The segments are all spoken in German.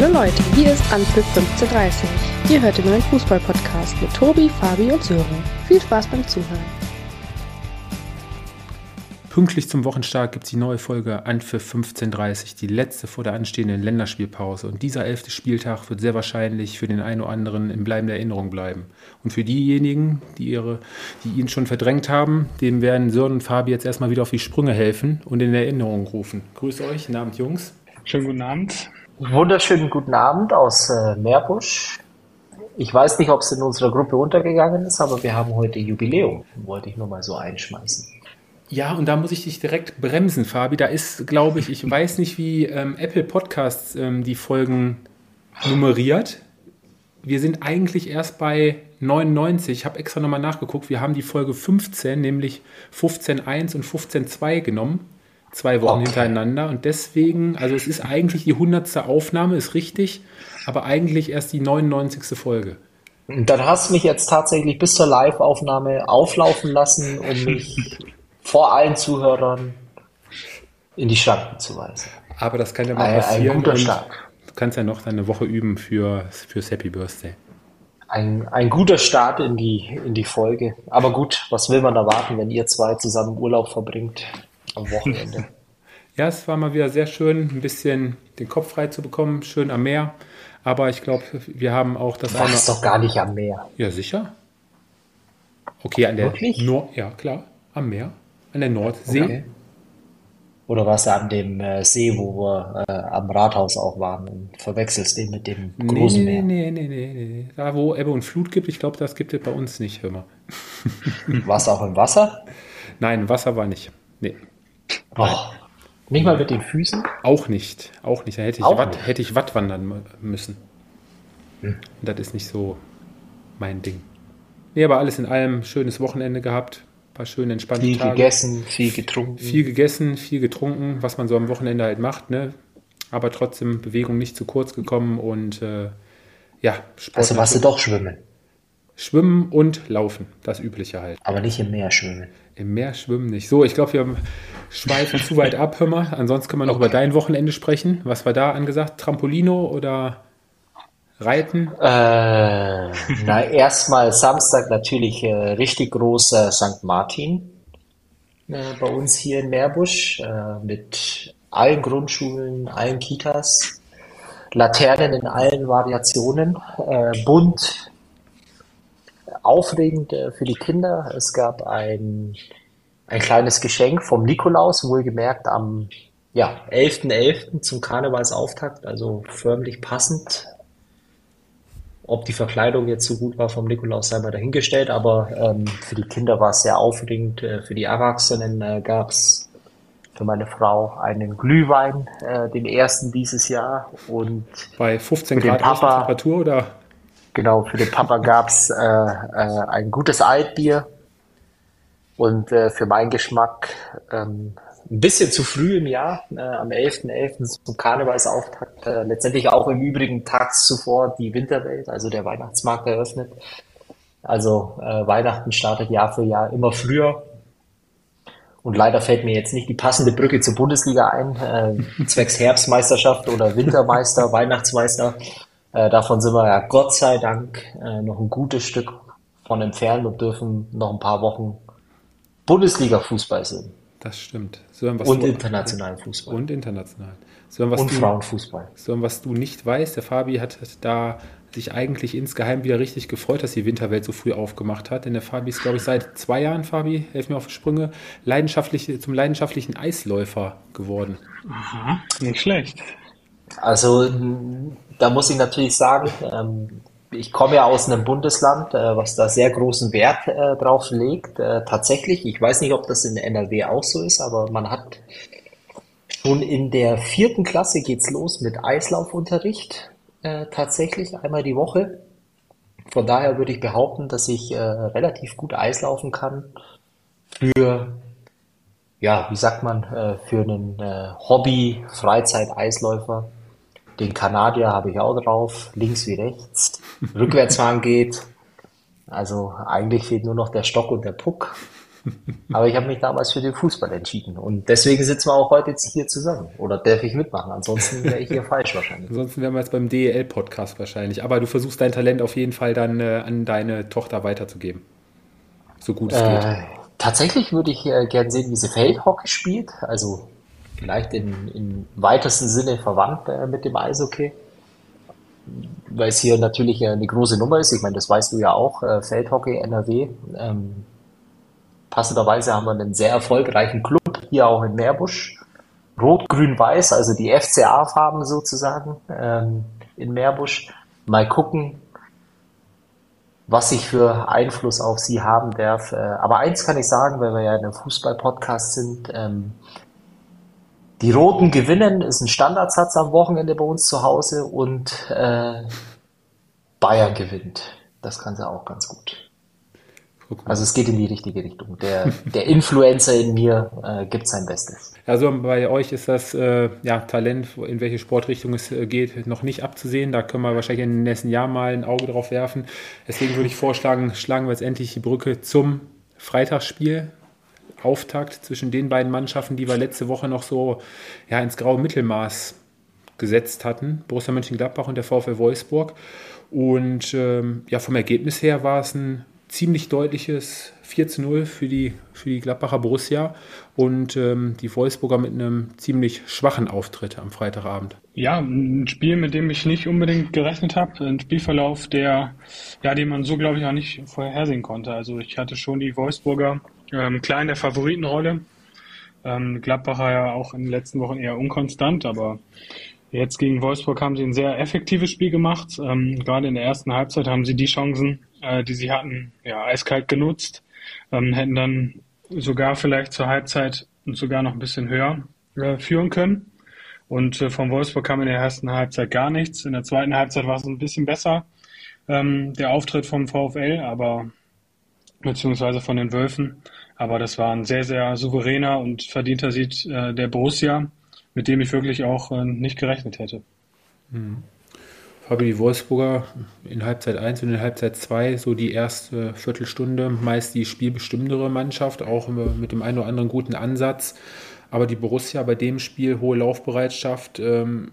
Hallo Leute, hier ist Anpfiff 1530. Ihr hört den neuen Fußball-Podcast mit Tobi, Fabi und Sören. Viel Spaß beim Zuhören. Pünktlich zum Wochenstart gibt es die neue Folge Anpfiff 1530, die letzte vor der anstehenden Länderspielpause. Und dieser elfte Spieltag wird sehr wahrscheinlich für den einen oder anderen in bleibender Erinnerung bleiben. Und für diejenigen, die, ihre, die ihn schon verdrängt haben, dem werden Sören und Fabi jetzt erstmal wieder auf die Sprünge helfen und in Erinnerung rufen. Grüß euch, guten Abend, Jungs. Schönen guten Abend. Wunderschönen guten Abend aus äh, Meerbusch. Ich weiß nicht, ob es in unserer Gruppe untergegangen ist, aber wir haben heute Jubiläum. Wollte ich nur mal so einschmeißen. Ja, und da muss ich dich direkt bremsen, Fabi. Da ist, glaube ich, ich weiß nicht, wie ähm, Apple Podcasts ähm, die Folgen nummeriert. Wir sind eigentlich erst bei 99. Ich habe extra nochmal nachgeguckt. Wir haben die Folge 15, nämlich 15.1 und 15.2 genommen. Zwei Wochen okay. hintereinander. Und deswegen, also es ist eigentlich die 100. Aufnahme, ist richtig, aber eigentlich erst die 99. Folge. Dann hast du mich jetzt tatsächlich bis zur Live-Aufnahme auflaufen lassen, um mich vor allen Zuhörern in die Schranken zu weisen. Aber das kann ja mal passieren. Ein guter Start. Du kannst ja noch deine Woche üben für, fürs Happy Birthday. Ein, ein guter Start in die, in die Folge. Aber gut, was will man erwarten, wenn ihr zwei zusammen Urlaub verbringt am Wochenende? Ja, es war mal wieder sehr schön, ein bisschen den Kopf frei zu bekommen, schön am Meer. Aber ich glaube, wir haben auch das Du warst doch gar nicht am Meer. Ja, sicher. Okay, an der Wirklich? Nord ja, klar, am Meer. An der Nordsee. Okay. Oder warst du an dem äh, See, wo wir äh, am Rathaus auch waren und verwechselst den mit dem großen nee, Meer? Nee, nee, nee, nee. Da, wo Ebbe und Flut gibt, ich glaube, das gibt es bei uns nicht, hör mal. War es auch im Wasser? Nein, Wasser war nicht. Nee. Oh, nicht mal mit den Füßen? Auch nicht. Auch nicht. Da hätte ich, Watt, hätte ich Watt wandern müssen. Hm. Das ist nicht so mein Ding. Nee, aber alles in allem schönes Wochenende gehabt paar schöne entspannte viel Tage. Viel gegessen, viel getrunken. Viel gegessen, viel getrunken, was man so am Wochenende halt macht, ne? Aber trotzdem Bewegung nicht zu kurz gekommen und äh, ja, Sport. Also warst du doch schwimmen. Schwimmen und laufen, das Übliche halt. Aber nicht im Meer schwimmen. Im Meer schwimmen nicht. So, ich glaube, wir schweifen zu weit ab, hör mal. Ansonsten können wir noch okay. über dein Wochenende sprechen. Was war da angesagt? Trampolino oder Reiten? Äh, na, erstmal Samstag natürlich äh, richtig großer St. Martin äh, bei uns hier in Meerbusch äh, mit allen Grundschulen, allen Kitas, Laternen in allen Variationen, äh, bunt, aufregend äh, für die Kinder. Es gab ein, ein kleines Geschenk vom Nikolaus, wohlgemerkt am ja, 11.11. .11. zum Karnevalsauftakt, also förmlich passend ob die Verkleidung jetzt so gut war vom Nikolaus, sei mal dahingestellt, aber ähm, für die Kinder war es sehr aufregend. Äh, für die Erwachsenen äh, gab es für meine Frau einen Glühwein, äh, den ersten dieses Jahr. Und bei 15 Grad Papa, Temperatur oder? Genau, für den Papa gab es äh, äh, ein gutes Altbier. Und äh, für meinen Geschmack ähm, ein bisschen zu früh im Jahr, äh, am 11.11. .11. zum Karnevalsauftakt, äh, letztendlich auch im übrigen tags zuvor die Winterwelt, also der Weihnachtsmarkt eröffnet. Also äh, Weihnachten startet Jahr für Jahr immer früher. Und leider fällt mir jetzt nicht die passende Brücke zur Bundesliga ein, äh, zwecks Herbstmeisterschaft oder Wintermeister, Weihnachtsmeister. Äh, davon sind wir ja Gott sei Dank äh, noch ein gutes Stück von entfernt und dürfen noch ein paar Wochen Bundesliga-Fußball sehen. Das stimmt. Sören, und internationalen Fußball. Und international. Sören, und du, Frauenfußball. Sören, was du nicht weißt, der Fabi hat da sich eigentlich insgeheim wieder richtig gefreut, dass die Winterwelt so früh aufgemacht hat. Denn der Fabi ist, glaube ich, seit zwei Jahren, Fabi, helf mir auf die Sprünge, leidenschaftlich, zum leidenschaftlichen Eisläufer geworden. Aha, nicht schlecht. Also, da muss ich natürlich sagen, ähm, ich komme ja aus einem Bundesland, äh, was da sehr großen Wert äh, drauf legt. Äh, tatsächlich, ich weiß nicht, ob das in NRW auch so ist, aber man hat schon in der vierten Klasse geht's los mit Eislaufunterricht äh, tatsächlich einmal die Woche. Von daher würde ich behaupten, dass ich äh, relativ gut Eislaufen kann für ja, wie sagt man, äh, für einen Hobby-Freizeit-Eisläufer. Den Kanadier habe ich auch drauf, links wie rechts. Rückwärtsfahren geht. Also eigentlich fehlt nur noch der Stock und der Puck. Aber ich habe mich damals für den Fußball entschieden. Und deswegen sitzen wir auch heute jetzt hier zusammen. Oder darf ich mitmachen? Ansonsten wäre ich hier falsch wahrscheinlich. Ansonsten wären wir jetzt beim DEL-Podcast wahrscheinlich. Aber du versuchst dein Talent auf jeden Fall dann äh, an deine Tochter weiterzugeben. So gut es äh, geht. Tatsächlich würde ich äh, gern sehen, wie sie Feldhockey spielt. Also vielleicht in, im weitesten Sinne verwandt äh, mit dem Eishockey. Weil es hier natürlich eine große Nummer ist. Ich meine, das weißt du ja auch. Äh, Feldhockey NRW. Ähm, passenderweise haben wir einen sehr erfolgreichen Club hier auch in Meerbusch. Rot, Grün, Weiß, also die FCA-Farben sozusagen ähm, in Meerbusch. Mal gucken, was ich für Einfluss auf sie haben darf. Äh, aber eins kann ich sagen, weil wir ja in einem Fußball-Podcast sind, ähm, die Roten gewinnen, ist ein Standardsatz am Wochenende bei uns zu Hause und äh, Bayern gewinnt. Das kann sie auch ganz gut. Also es geht in die richtige Richtung. Der, der Influencer in mir äh, gibt sein Bestes. Also bei euch ist das äh, ja, Talent, in welche Sportrichtung es äh, geht, noch nicht abzusehen. Da können wir wahrscheinlich in den nächsten Jahren mal ein Auge drauf werfen. Deswegen würde ich vorschlagen, schlagen wir jetzt endlich die Brücke zum Freitagsspiel. Auftakt zwischen den beiden Mannschaften, die wir letzte Woche noch so ja, ins graue Mittelmaß gesetzt hatten. Borussia Mönchengladbach und der VfL Wolfsburg. Und ähm, ja, vom Ergebnis her war es ein ziemlich deutliches 4 zu 0 für die, für die Gladbacher Borussia und ähm, die Wolfsburger mit einem ziemlich schwachen Auftritt am Freitagabend. Ja, ein Spiel, mit dem ich nicht unbedingt gerechnet habe. Ein Spielverlauf, der, ja, den man so, glaube ich, auch nicht vorhersehen konnte. Also ich hatte schon die Wolfsburger ähm, klar in der Favoritenrolle. Ähm, Gladbacher ja auch in den letzten Wochen eher unkonstant, aber Jetzt gegen Wolfsburg haben sie ein sehr effektives Spiel gemacht. Ähm, gerade in der ersten Halbzeit haben sie die Chancen, äh, die sie hatten, ja, eiskalt genutzt. Ähm, hätten dann sogar vielleicht zur Halbzeit und sogar noch ein bisschen höher äh, führen können. Und äh, von Wolfsburg kam in der ersten Halbzeit gar nichts. In der zweiten Halbzeit war es ein bisschen besser, ähm, der Auftritt vom VfL, aber beziehungsweise von den Wölfen. Aber das war ein sehr, sehr souveräner und verdienter Sieg äh, der Borussia mit dem ich wirklich auch äh, nicht gerechnet hätte. Mhm. Fabi, die Wolfsburger in Halbzeit 1 und in Halbzeit 2 so die erste Viertelstunde meist die spielbestimmendere Mannschaft, auch mit dem einen oder anderen guten Ansatz. Aber die Borussia bei dem Spiel hohe Laufbereitschaft, ähm,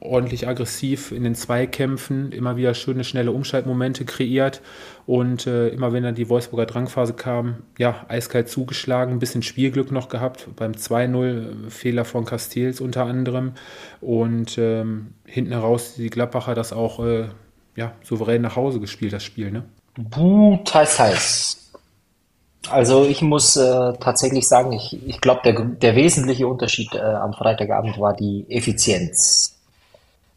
ordentlich aggressiv in den Zweikämpfen, immer wieder schöne, schnelle Umschaltmomente kreiert und äh, immer wenn dann die Wolfsburger Drangphase kam, ja, eiskalt zugeschlagen, ein bisschen Spielglück noch gehabt, beim 2-0 Fehler von Castells unter anderem und ähm, hinten heraus die Gladbacher das auch äh, ja, souverän nach Hause gespielt, das Spiel, ne? Buh, teils, teils. Also ich muss äh, tatsächlich sagen, ich, ich glaube, der, der wesentliche Unterschied äh, am Freitagabend war die Effizienz.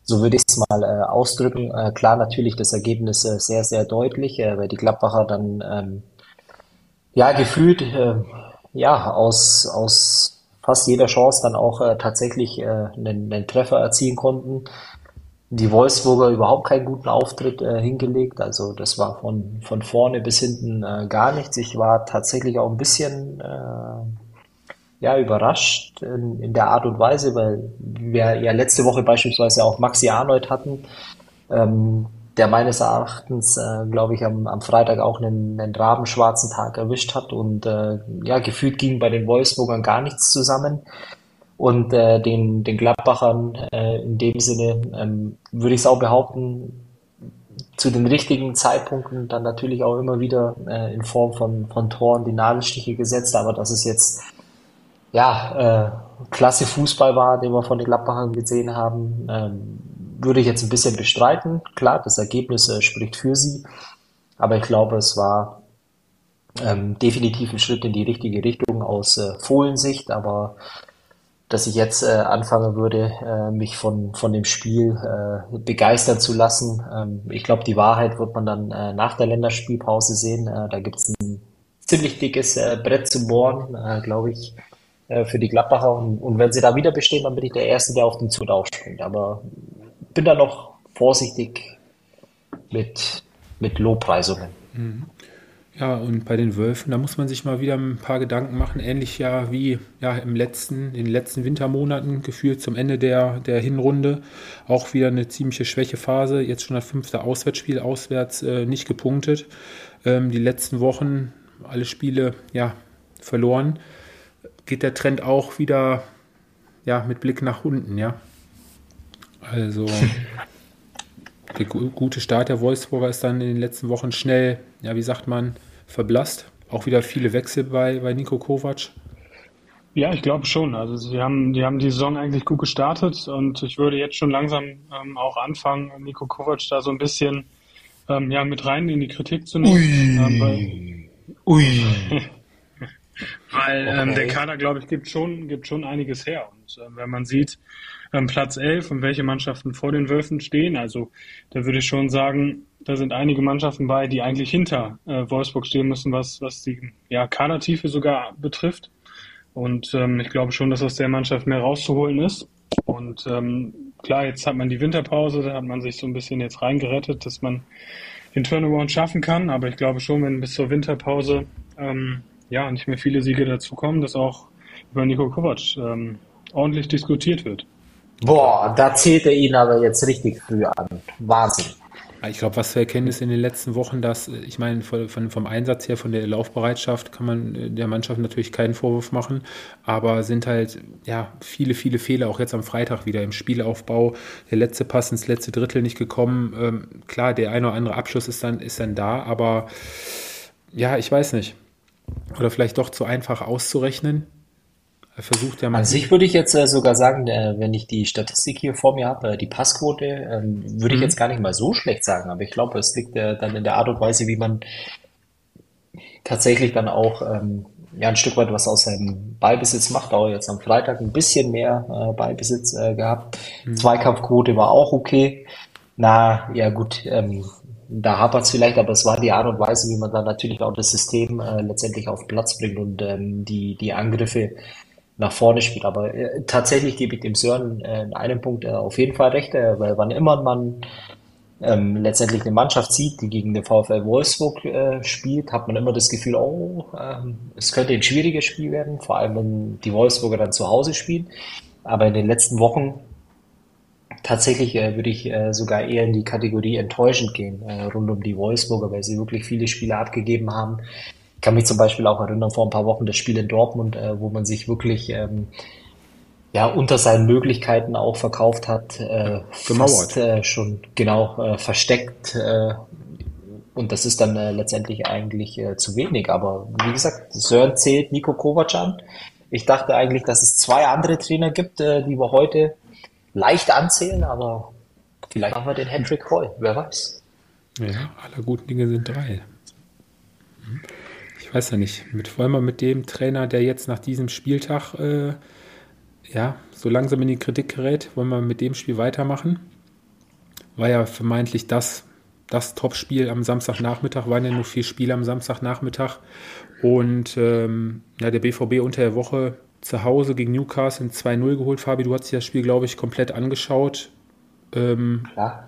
So würde ich es mal äh, ausdrücken. Äh, klar, natürlich das Ergebnis äh, sehr, sehr deutlich, äh, weil die Gladbacher dann ähm, ja gefühlt ja aus, aus fast jeder Chance dann auch tatsächlich einen, einen Treffer erzielen konnten. Die Wolfsburger überhaupt keinen guten Auftritt äh, hingelegt. Also das war von, von vorne bis hinten äh, gar nichts. Ich war tatsächlich auch ein bisschen äh, ja, überrascht in, in der Art und Weise, weil wir ja letzte Woche beispielsweise auch Maxi Arnold hatten, ähm, der meines Erachtens, äh, glaube ich, am, am Freitag auch einen, einen rabenschwarzen Tag erwischt hat und äh, ja, gefühlt ging bei den Wolfsburgern gar nichts zusammen. Und äh, den, den Gladbachern äh, in dem Sinne ähm, würde ich es auch behaupten, zu den richtigen Zeitpunkten dann natürlich auch immer wieder äh, in Form von, von Toren die Nadelstiche gesetzt, aber das ist jetzt ja, äh, klasse Fußball war, den wir von den Gladbachern gesehen haben, ähm, würde ich jetzt ein bisschen bestreiten. Klar, das Ergebnis äh, spricht für sie, aber ich glaube, es war ähm, definitiv ein Schritt in die richtige Richtung aus äh, Fohlensicht, aber dass ich jetzt äh, anfangen würde, äh, mich von, von dem Spiel äh, begeistern zu lassen. Ähm, ich glaube, die Wahrheit wird man dann äh, nach der Länderspielpause sehen. Äh, da gibt es ein ziemlich dickes äh, Brett zu bohren, äh, glaube ich. Äh, für die Gladbacher. Und, und, wenn sie da wieder bestehen, dann bin ich der Erste, der auf den Zug aufspringt. Aber bin da noch vorsichtig mit, mit Lobpreisungen. Mhm. Ja, und bei den Wölfen, da muss man sich mal wieder ein paar Gedanken machen, ähnlich ja wie ja im letzten, in den letzten Wintermonaten, gefühlt zum Ende der, der Hinrunde, auch wieder eine ziemliche Schwächephase, jetzt schon das fünfte Auswärtsspiel auswärts äh, nicht gepunktet. Ähm, die letzten Wochen alle Spiele ja verloren, geht der Trend auch wieder ja, mit Blick nach unten, ja. Also der gute Start der Wolfsburger ist dann in den letzten Wochen schnell, ja, wie sagt man, verblasst. Auch wieder viele Wechsel bei, bei Nico Kovac. Ja, ich glaube schon. Also sie haben, die haben die Saison eigentlich gut gestartet und ich würde jetzt schon langsam ähm, auch anfangen, Nico Kovac da so ein bisschen ähm, ja, mit rein in die Kritik zu nehmen. Ui. Ähm, weil, Ui. weil okay. ähm, der Kader, glaube ich, gibt schon, gibt schon einiges her. Und äh, wenn man sieht, ähm, Platz 11 und welche Mannschaften vor den Wölfen stehen, also da würde ich schon sagen, da sind einige Mannschaften bei, die eigentlich hinter äh, Wolfsburg stehen müssen, was, was die ja, Kadertiefe sogar betrifft. Und ähm, ich glaube schon, dass aus der Mannschaft mehr rauszuholen ist. Und ähm, klar, jetzt hat man die Winterpause, da hat man sich so ein bisschen jetzt reingerettet, dass man den Turnaround schaffen kann. Aber ich glaube schon, wenn bis zur Winterpause ähm, ja nicht mehr viele Siege dazukommen, dass auch über Nico Kovac ähm, ordentlich diskutiert wird. Boah, da zählt er ihn aber jetzt richtig früh an. Wahnsinn. Ich glaube, was zu erkennen ist in den letzten Wochen, dass, ich meine, von, vom Einsatz her, von der Laufbereitschaft kann man äh, der Mannschaft natürlich keinen Vorwurf machen, aber sind halt, ja, viele, viele Fehler, auch jetzt am Freitag wieder im Spielaufbau, der letzte Pass ins letzte Drittel nicht gekommen. Ähm, klar, der eine oder andere Abschluss ist dann, ist dann da, aber ja, ich weiß nicht. Oder vielleicht doch zu einfach auszurechnen versucht ja mal. An sich würde ich jetzt äh, sogar sagen, äh, wenn ich die Statistik hier vor mir habe, äh, die Passquote, ähm, würde ich mhm. jetzt gar nicht mal so schlecht sagen, aber ich glaube, es liegt dann in der Art und Weise, wie man tatsächlich dann auch ähm, ja, ein Stück weit was aus seinem Ballbesitz macht. Auch jetzt am Freitag ein bisschen mehr äh, Ballbesitz äh, gehabt. Mhm. Zweikampfquote war auch okay. Na, ja gut, ähm, da hapert es vielleicht, aber es war die Art und Weise, wie man dann natürlich auch das System äh, letztendlich auf Platz bringt und ähm, die, die Angriffe nach vorne spielt. Aber äh, tatsächlich gebe ich dem Sören äh, in einem Punkt äh, auf jeden Fall recht, äh, weil wann immer man ähm, letztendlich eine Mannschaft sieht, die gegen den VfL Wolfsburg äh, spielt, hat man immer das Gefühl, oh, ähm, es könnte ein schwieriges Spiel werden, vor allem wenn die Wolfsburger dann zu Hause spielen. Aber in den letzten Wochen tatsächlich äh, würde ich äh, sogar eher in die Kategorie enttäuschend gehen, äh, rund um die Wolfsburger, weil sie wirklich viele Spiele abgegeben haben, kann mich zum Beispiel auch erinnern, vor ein paar Wochen das Spiel in Dortmund, äh, wo man sich wirklich ähm, ja, unter seinen Möglichkeiten auch verkauft hat, äh, fast äh, schon genau äh, versteckt. Äh, und das ist dann äh, letztendlich eigentlich äh, zu wenig. Aber wie gesagt, Sören zählt Nico Kovac an. Ich dachte eigentlich, dass es zwei andere Trainer gibt, äh, die wir heute leicht anzählen, aber vielleicht haben wir den Hendrik voll, wer weiß. Ja, aller guten Dinge sind drei. Hm ich weiß ja nicht, mit, vor allem mit dem Trainer, der jetzt nach diesem Spieltag äh, ja, so langsam in die Kritik gerät, wollen wir mit dem Spiel weitermachen. War ja vermeintlich das, das Top-Spiel am Samstagnachmittag, waren ja nur vier Spiele am Samstagnachmittag. Und ähm, ja, der BVB unter der Woche zu Hause gegen Newcastle 2-0 geholt. Fabi, du hast dir das Spiel, glaube ich, komplett angeschaut. Ähm, Klar.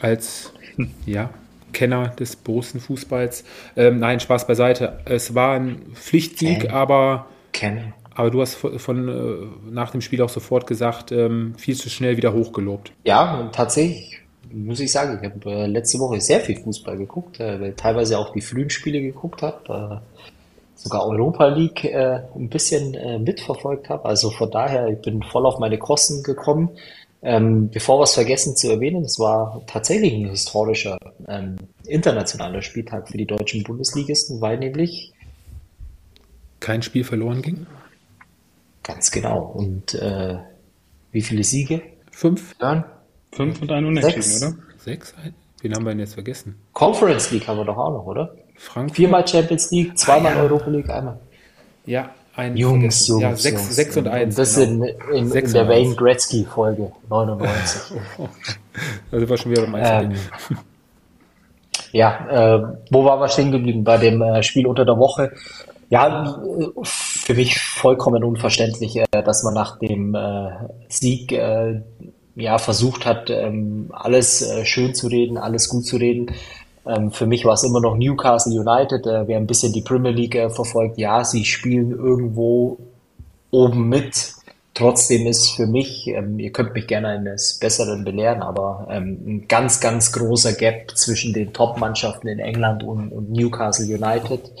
Als, ja, Kenner des Borussen-Fußballs. Ähm, nein, Spaß beiseite. Es war ein Pflichtsieg, Ken. aber, Ken. aber du hast von, von, äh, nach dem Spiel auch sofort gesagt, ähm, viel zu schnell wieder hochgelobt. Ja, tatsächlich muss ich sagen, ich habe äh, letzte Woche sehr viel Fußball geguckt, äh, weil teilweise auch die frühen Spiele geguckt habe, äh, sogar Europa League äh, ein bisschen äh, mitverfolgt habe. Also von daher, ich bin voll auf meine Kosten gekommen. Ähm, bevor wir es vergessen zu erwähnen, es war tatsächlich ein historischer ähm, internationaler Spieltag für die deutschen Bundesligisten, weil nämlich kein Spiel verloren ging. Ganz genau. Und äh, wie viele Siege? Fünf. Dann? Fünf und ein Unentschieden, Sechs. oder? Sechs? Wen haben wir denn jetzt vergessen? Conference League haben wir doch auch noch, oder? Frankfurt. Viermal Champions League, zweimal ah, ja. Europa League, einmal. Ja, ein Jungs, Jungs, ja, sechs, Jungs. sechs und eins. Das genau. in, in, in der Wayne Gretzky-Folge 99. da sind wir schon wieder beim ähm, Ja, äh, wo waren wir stehen geblieben? Bei dem äh, Spiel unter der Woche. Ja, für mich vollkommen unverständlich, äh, dass man nach dem äh, Sieg äh, ja versucht hat, ähm, alles äh, schön zu reden, alles gut zu reden. Ähm, für mich war es immer noch Newcastle United. Äh, wer ein bisschen die Premier League äh, verfolgt, ja, sie spielen irgendwo oben mit. Trotzdem ist für mich, ähm, ihr könnt mich gerne eines Besseren belehren, aber ähm, ein ganz, ganz großer Gap zwischen den Top-Mannschaften in England und, und Newcastle United.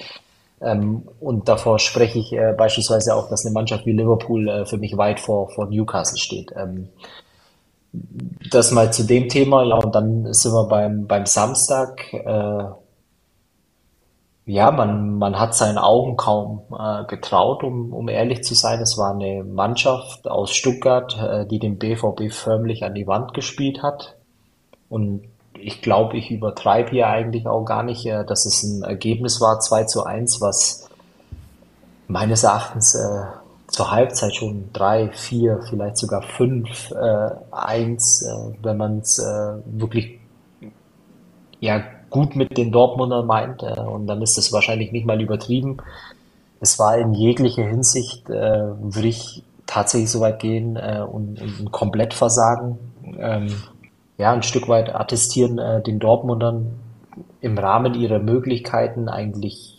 Ähm, und davor spreche ich äh, beispielsweise auch, dass eine Mannschaft wie Liverpool äh, für mich weit vor, vor Newcastle steht. Ähm, das mal zu dem Thema, ja, und dann sind wir beim, beim Samstag. Äh, ja, man, man hat seinen Augen kaum äh, getraut, um, um ehrlich zu sein. Es war eine Mannschaft aus Stuttgart, äh, die den BVB förmlich an die Wand gespielt hat. Und ich glaube, ich übertreibe hier eigentlich auch gar nicht, äh, dass es ein Ergebnis war, 2 zu 1, was meines Erachtens äh, zur Halbzeit schon 3, 4, vielleicht sogar 5, äh, 1, äh, wenn man es äh, wirklich ja, gut mit den Dortmundern meint. Äh, und dann ist es wahrscheinlich nicht mal übertrieben. Es war in jeglicher Hinsicht, äh, würde ich tatsächlich so weit gehen äh, und, und komplett versagen. Ähm, ja, ein Stück weit attestieren äh, den Dortmundern im Rahmen ihrer Möglichkeiten eigentlich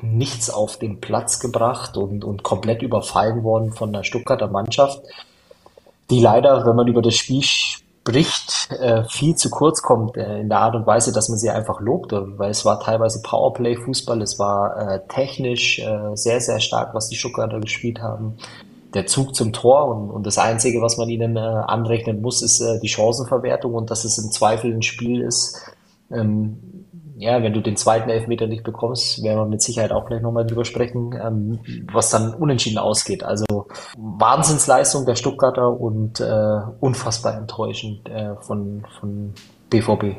nichts auf den Platz gebracht und, und komplett überfallen worden von der Stuttgarter Mannschaft, die leider, wenn man über das Spiel spricht, äh, viel zu kurz kommt äh, in der Art und Weise, dass man sie einfach lobt, weil es war teilweise Powerplay-Fußball, es war äh, technisch äh, sehr, sehr stark, was die Stuttgarter gespielt haben der Zug zum Tor und, und das Einzige, was man ihnen äh, anrechnen muss, ist äh, die Chancenverwertung und dass es im Zweifel ein Spiel ist. Ähm, ja, wenn du den zweiten Elfmeter nicht bekommst, werden wir mit Sicherheit auch gleich nochmal drüber sprechen, ähm, was dann unentschieden ausgeht. Also Wahnsinnsleistung der Stuttgarter und äh, unfassbar enttäuschend äh, von, von BVB.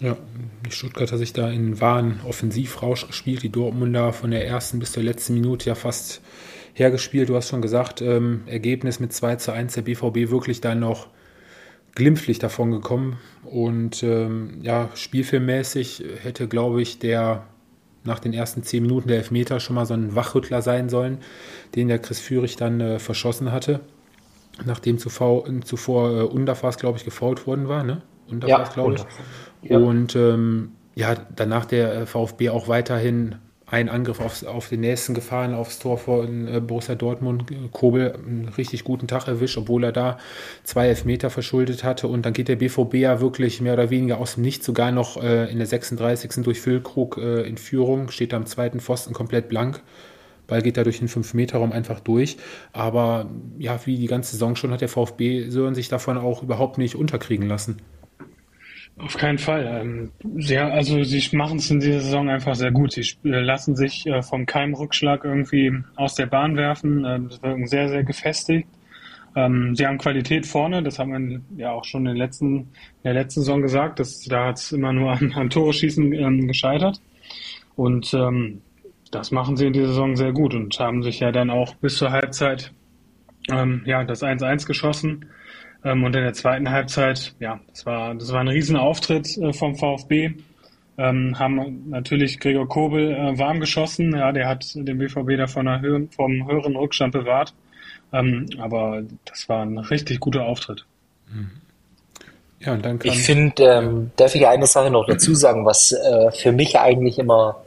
Ja, die Stuttgarter sich da in wahren Offensivrausch gespielt, die Dortmunder von der ersten bis zur letzten Minute ja fast hergespielt. Du hast schon gesagt, ähm, Ergebnis mit 2 zu 1 der BVB wirklich dann noch glimpflich davon gekommen. Und ähm, ja, spielfilmmäßig hätte, glaube ich, der nach den ersten zehn Minuten der Elfmeter schon mal so ein Wachrüttler sein sollen, den der Chris Führig dann äh, verschossen hatte, nachdem zuvor, zuvor äh, Underfass, glaube ich, gefault worden war. Ne? Underfass, ja, glaube ich. Ja. Und ähm, ja, danach der äh, VfB auch weiterhin ein Angriff aufs, auf den nächsten gefahren, aufs Tor von äh, Borussia Dortmund. Kobel einen richtig guten Tag erwischt, obwohl er da zwei Elfmeter verschuldet hatte. Und dann geht der BVB ja wirklich mehr oder weniger aus dem Nichts, sogar noch äh, in der 36. durch Füllkrug äh, in Führung, steht am zweiten Pfosten komplett blank. Ball geht da durch den 5-Meter-Raum einfach durch. Aber ja, wie die ganze Saison schon, hat der VfB Sören sich davon auch überhaupt nicht unterkriegen lassen. Auf keinen Fall. Ähm, sie, also sie machen es in dieser Saison einfach sehr gut. Sie lassen sich äh, vom Keimrückschlag irgendwie aus der Bahn werfen. Ähm, sie wirken sehr, sehr gefestigt. Ähm, sie haben Qualität vorne, das haben wir ja auch schon in der letzten, in der letzten Saison gesagt. Das, da hat es immer nur an, an Tore schießen gescheitert. Und ähm, das machen sie in dieser Saison sehr gut und haben sich ja dann auch bis zur Halbzeit ähm, ja, das 1-1 geschossen. Ähm, und in der zweiten Halbzeit, ja, das war, das war ein Riesenauftritt äh, vom VfB. Ähm, haben natürlich Gregor Kobel äh, warm geschossen. Ja, der hat den BVB da von Höhe, vom höheren Rückstand bewahrt. Ähm, aber das war ein richtig guter Auftritt. Mhm. Ja, und dann ich finde, ähm, darf ich eine Sache noch dazu sagen, was äh, für mich eigentlich immer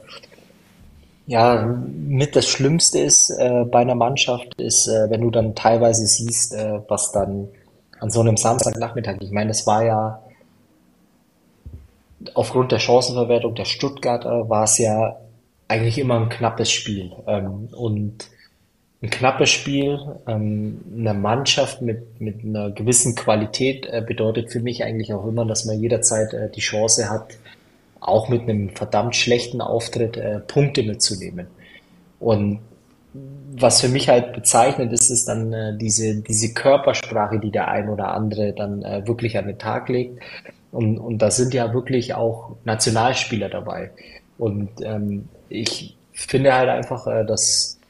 ja, mit das Schlimmste ist äh, bei einer Mannschaft, ist, äh, wenn du dann teilweise siehst, äh, was dann an so einem Samstagnachmittag. Ich meine, es war ja aufgrund der Chancenverwertung der Stuttgarter war es ja eigentlich immer ein knappes Spiel. Ähm, und ein knappes Spiel, ähm, eine Mannschaft mit, mit einer gewissen Qualität äh, bedeutet für mich eigentlich auch immer, dass man jederzeit äh, die Chance hat, auch mit einem verdammt schlechten Auftritt äh, Punkte mitzunehmen. Und was für mich halt bezeichnend ist, ist dann äh, diese, diese Körpersprache, die der ein oder andere dann äh, wirklich an den Tag legt. Und, und da sind ja wirklich auch Nationalspieler dabei. Und ähm, ich finde halt einfach, äh, dass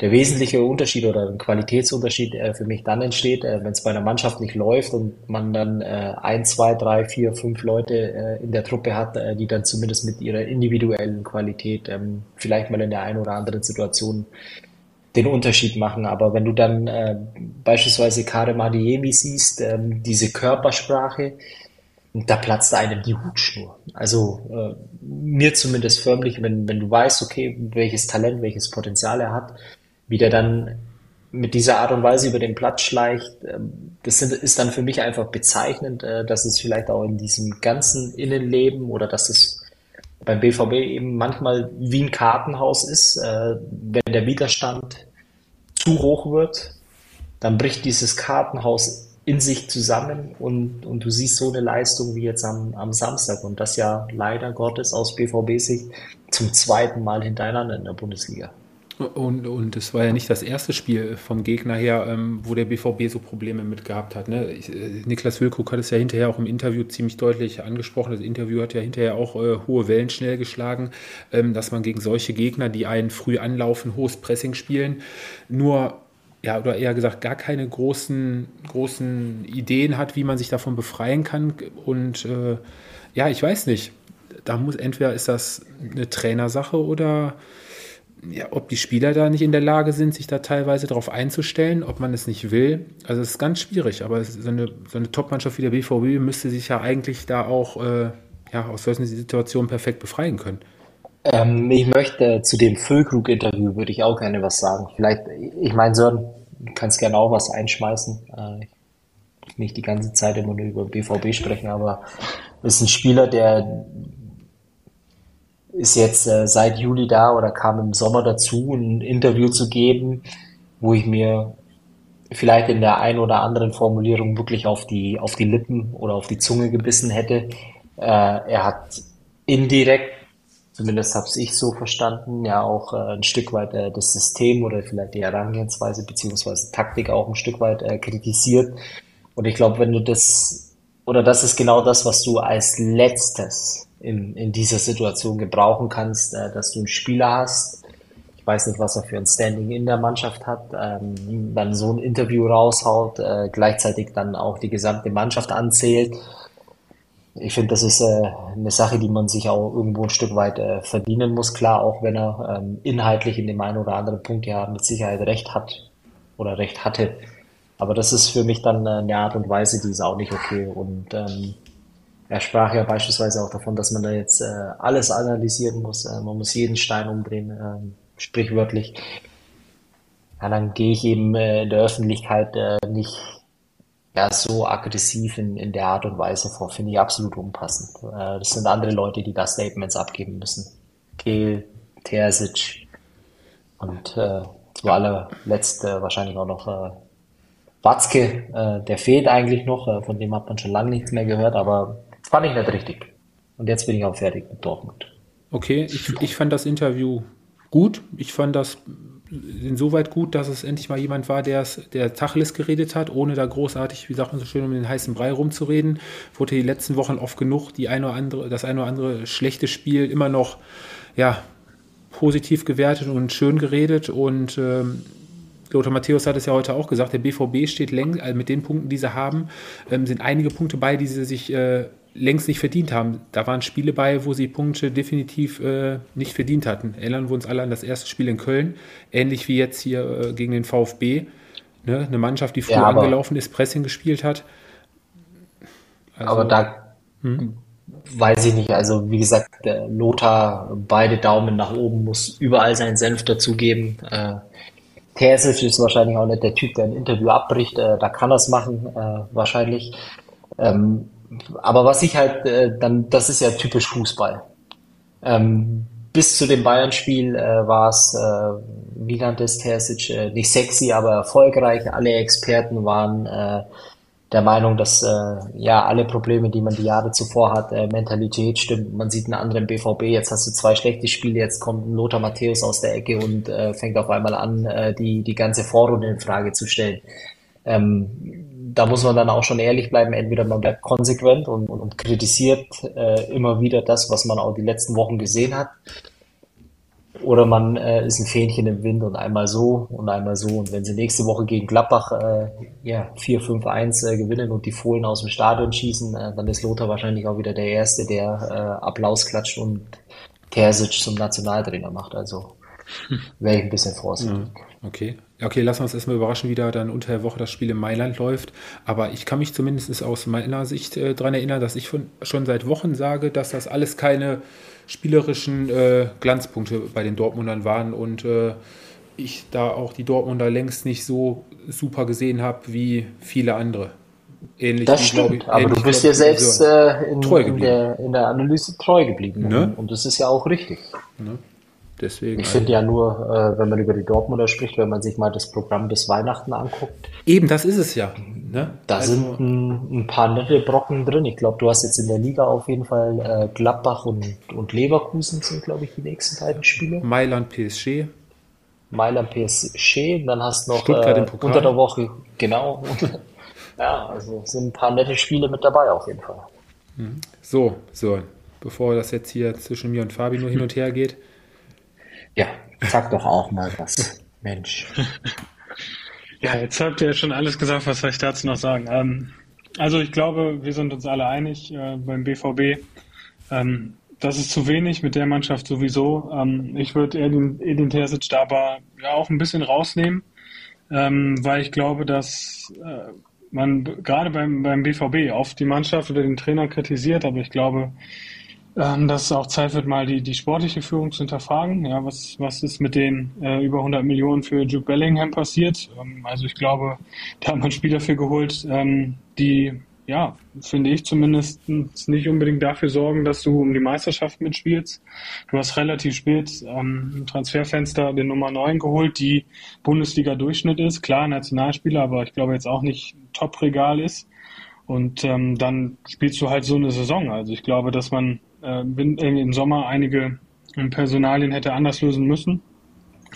der wesentliche Unterschied oder ein Qualitätsunterschied äh, für mich dann entsteht, äh, wenn es bei einer Mannschaft nicht läuft und man dann äh, ein, zwei, drei, vier, fünf Leute äh, in der Truppe hat, äh, die dann zumindest mit ihrer individuellen Qualität ähm, vielleicht mal in der einen oder anderen Situation den Unterschied machen. Aber wenn du dann äh, beispielsweise Karem Adiemi siehst, ähm, diese Körpersprache, da platzt einem die Hutschnur. Also äh, mir zumindest förmlich, wenn, wenn du weißt, okay, welches Talent, welches Potenzial er hat, wie der dann mit dieser Art und Weise über den Platz schleicht, ähm, das ist dann für mich einfach bezeichnend, äh, dass es vielleicht auch in diesem ganzen Innenleben oder dass es beim BVB eben manchmal wie ein Kartenhaus ist. Äh, wenn der Widerstand zu hoch wird, dann bricht dieses Kartenhaus in sich zusammen und, und du siehst so eine Leistung wie jetzt am, am Samstag und das ja leider Gottes aus BVB-Sicht zum zweiten Mal hintereinander in der Bundesliga. Und, und es war ja nicht das erste Spiel vom Gegner her, ähm, wo der BVB so Probleme mit gehabt hat. Ne? Ich, äh, Niklas Wilkuk hat es ja hinterher auch im Interview ziemlich deutlich angesprochen. Das Interview hat ja hinterher auch äh, hohe Wellen schnell geschlagen, ähm, dass man gegen solche Gegner, die einen früh anlaufen, hohes Pressing spielen, nur ja, oder eher gesagt, gar keine großen, großen Ideen hat, wie man sich davon befreien kann. Und äh, ja, ich weiß nicht. Da muss entweder ist das eine Trainersache oder ja, ob die Spieler da nicht in der Lage sind, sich da teilweise darauf einzustellen, ob man es nicht will. Also es ist ganz schwierig, aber so eine, so eine Top-Mannschaft wie der BVB müsste sich ja eigentlich da auch äh, ja, aus solchen Situationen perfekt befreien können. Ähm, ich möchte zu dem Füllkrug-Interview würde ich auch gerne was sagen. Vielleicht, ich meine, Sören, du kannst gerne auch was einschmeißen. Äh, nicht die ganze Zeit immer nur über BVB sprechen, aber ist ein Spieler, der ist jetzt äh, seit Juli da oder kam im Sommer dazu, ein Interview zu geben, wo ich mir vielleicht in der einen oder anderen Formulierung wirklich auf die, auf die Lippen oder auf die Zunge gebissen hätte. Äh, er hat indirekt, zumindest habe ich so verstanden, ja auch äh, ein Stück weit äh, das System oder vielleicht die Herangehensweise beziehungsweise Taktik auch ein Stück weit äh, kritisiert. Und ich glaube, wenn du das, oder das ist genau das, was du als letztes in, in dieser Situation gebrauchen kannst, äh, dass du einen Spieler hast. Ich weiß nicht, was er für ein Standing in der Mannschaft hat, ähm, dann so ein Interview raushaut, äh, gleichzeitig dann auch die gesamte Mannschaft anzählt. Ich finde, das ist äh, eine Sache, die man sich auch irgendwo ein Stück weit äh, verdienen muss. Klar, auch wenn er ähm, inhaltlich in dem einen oder anderen Punkt ja mit Sicherheit recht hat oder recht hatte. Aber das ist für mich dann äh, eine Art und Weise, die ist auch nicht okay. Und ähm, er sprach ja beispielsweise auch davon, dass man da jetzt äh, alles analysieren muss. Äh, man muss jeden Stein umdrehen, äh, sprichwörtlich. Ja, dann gehe ich eben äh, in der Öffentlichkeit äh, nicht ja, so aggressiv in, in der Art und Weise vor. Finde ich absolut unpassend. Äh, das sind andere Leute, die da Statements abgeben müssen. Kehl, Terzic und zu allerletzt wahrscheinlich auch noch Watzke, äh, der fehlt eigentlich noch, äh, von dem hat man schon lange nichts mehr gehört, aber fand ich nicht richtig. Und jetzt bin ich auch fertig mit Dortmund. Okay, ich, ich fand das Interview gut. Ich fand das insoweit gut, dass es endlich mal jemand war, der der Tacheles geredet hat, ohne da großartig, wie sagt man so schön, um den heißen Brei rumzureden. Wurde die letzten Wochen oft genug die eine oder andere, das eine oder andere schlechte Spiel immer noch ja, positiv gewertet und schön geredet. Und ähm, Lothar Matthäus hat es ja heute auch gesagt, der BVB steht längst, also mit den Punkten, die sie haben, ähm, sind einige Punkte bei, die sie sich äh, längst nicht verdient haben. Da waren Spiele bei, wo sie Punkte definitiv äh, nicht verdient hatten. Erinnern wir uns alle an das erste Spiel in Köln, ähnlich wie jetzt hier äh, gegen den VfB. Ne? Eine Mannschaft, die früh ja, angelaufen ist, Pressing gespielt hat. Also, aber da hm? weiß ich nicht. Also wie gesagt, der Lothar, beide Daumen nach oben, muss überall seinen Senf dazugeben. Äh, Terzic ist wahrscheinlich auch nicht der Typ, der ein Interview abbricht. Äh, da kann er es machen, äh, wahrscheinlich. Ähm, aber was ich halt äh, dann, das ist ja typisch Fußball. Ähm, bis zu dem Bayern-Spiel äh, war es, äh, wie nannte es Terzic, äh, nicht sexy, aber erfolgreich. Alle Experten waren äh, der Meinung, dass äh, ja alle Probleme, die man die Jahre zuvor hat, äh, Mentalität stimmt. Man sieht einen anderen BVB, jetzt hast du zwei schlechte Spiele, jetzt kommt ein Lothar Matthäus aus der Ecke und äh, fängt auf einmal an, äh, die, die ganze Vorrunde in Frage zu stellen. Ähm, da muss man dann auch schon ehrlich bleiben. Entweder man bleibt konsequent und, und, und kritisiert äh, immer wieder das, was man auch die letzten Wochen gesehen hat. Oder man äh, ist ein Fähnchen im Wind und einmal so und einmal so. Und wenn sie nächste Woche gegen Gladbach äh, ja, 4-5-1 äh, gewinnen und die Fohlen aus dem Stadion schießen, äh, dann ist Lothar wahrscheinlich auch wieder der Erste, der äh, Applaus klatscht und Terzic zum Nationaltrainer macht. Also wäre ich ein bisschen vorsichtig. Okay. Okay, lassen wir uns erstmal überraschen, wie da dann unter der Woche das Spiel in Mailand läuft. Aber ich kann mich zumindest aus meiner Sicht äh, daran erinnern, dass ich von, schon seit Wochen sage, dass das alles keine spielerischen äh, Glanzpunkte bei den Dortmundern waren und äh, ich da auch die Dortmunder längst nicht so super gesehen habe wie viele andere. Ähnlich Das wie, stimmt, ich, aber du bist wie selbst äh, in, in, der, in der Analyse treu geblieben. Ne? Und das ist ja auch richtig. Deswegen. Ich finde ja nur, äh, wenn man über die Dortmunder spricht, wenn man sich mal das Programm bis Weihnachten anguckt, Eben, das ist es ja. Ne? da Also, sind ein, ein paar nette Brocken drin. Ich glaube, du hast jetzt in der Liga auf jeden Fall äh, Gladbach und, und Leverkusen sind, glaube ich, die nächsten beiden Spiele. Mailand, PSG. Mailand PSG, dann hast du noch äh, unter der Woche, genau. ja, also sind ein paar nette Spiele mit dabei auf jeden Fall. So, so. Bevor das jetzt hier zwischen mir und Fabi nur hin und her geht. Ja, sag doch auch mal was. Mensch. Ja, jetzt habt ihr ja schon alles gesagt, was soll ich dazu noch sagen? Ähm, also ich glaube, wir sind uns alle einig äh, beim BVB. Ähm, das ist zu wenig mit der Mannschaft sowieso. Ähm, ich würde Edin, Edin Terzic aber ja auch ein bisschen rausnehmen, ähm, weil ich glaube, dass äh, man gerade beim, beim BVB oft die Mannschaft oder den Trainer kritisiert, aber ich glaube, ähm, dass es auch Zeit wird, mal die, die sportliche Führung zu hinterfragen. Ja, was, was ist mit den äh, über 100 Millionen für Jude Bellingham passiert? Ähm, also ich glaube, da hat man Spieler für geholt, ähm, die, ja, finde ich zumindest nicht unbedingt dafür sorgen, dass du um die Meisterschaft mitspielst. Du hast relativ spät ähm, im Transferfenster den Nummer 9 geholt, die Bundesliga-Durchschnitt ist. Klar, Nationalspieler, aber ich glaube jetzt auch nicht Top-Regal ist. Und ähm, dann spielst du halt so eine Saison. Also ich glaube, dass man äh, bin- im Sommer einige ähm, Personalien hätte anders lösen müssen.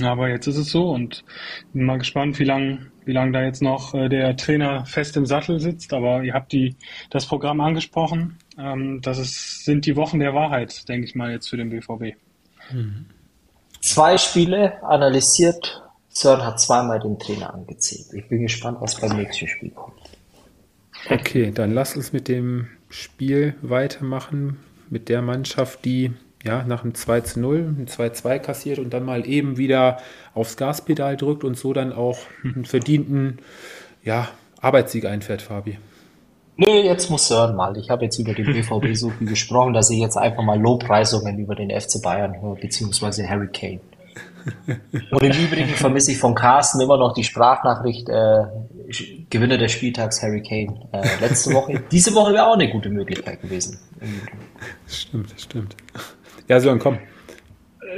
Aber jetzt ist es so und bin mal gespannt, wie lang, wie lang da jetzt noch äh, der Trainer fest im Sattel sitzt. Aber ihr habt die, das Programm angesprochen. Ähm, das ist, sind die Wochen der Wahrheit, denke ich mal, jetzt für den BVB. Zwei Spiele analysiert. Sören hat zweimal den Trainer angezählt. Ich bin gespannt, was beim nächsten Spiel kommt. Okay, dann lass uns mit dem Spiel weitermachen. Mit der Mannschaft, die ja nach einem 2 zu 0 ein 2-2 kassiert und dann mal eben wieder aufs Gaspedal drückt und so dann auch einen verdienten ja, Arbeitssieg einfährt, Fabi. Nee, jetzt muss Sören mal. Ich habe jetzt über den BVB so viel gesprochen, dass ich jetzt einfach mal Lobpreisungen über den FC Bayern höre, beziehungsweise Harry Kane. Und im Übrigen vermisse ich von Carsten immer noch die Sprachnachricht, äh, Gewinner des Spieltags Harry Kane. Äh, letzte Woche. Diese Woche wäre auch eine gute Möglichkeit gewesen. Stimmt, stimmt. Ja, Sören, komm.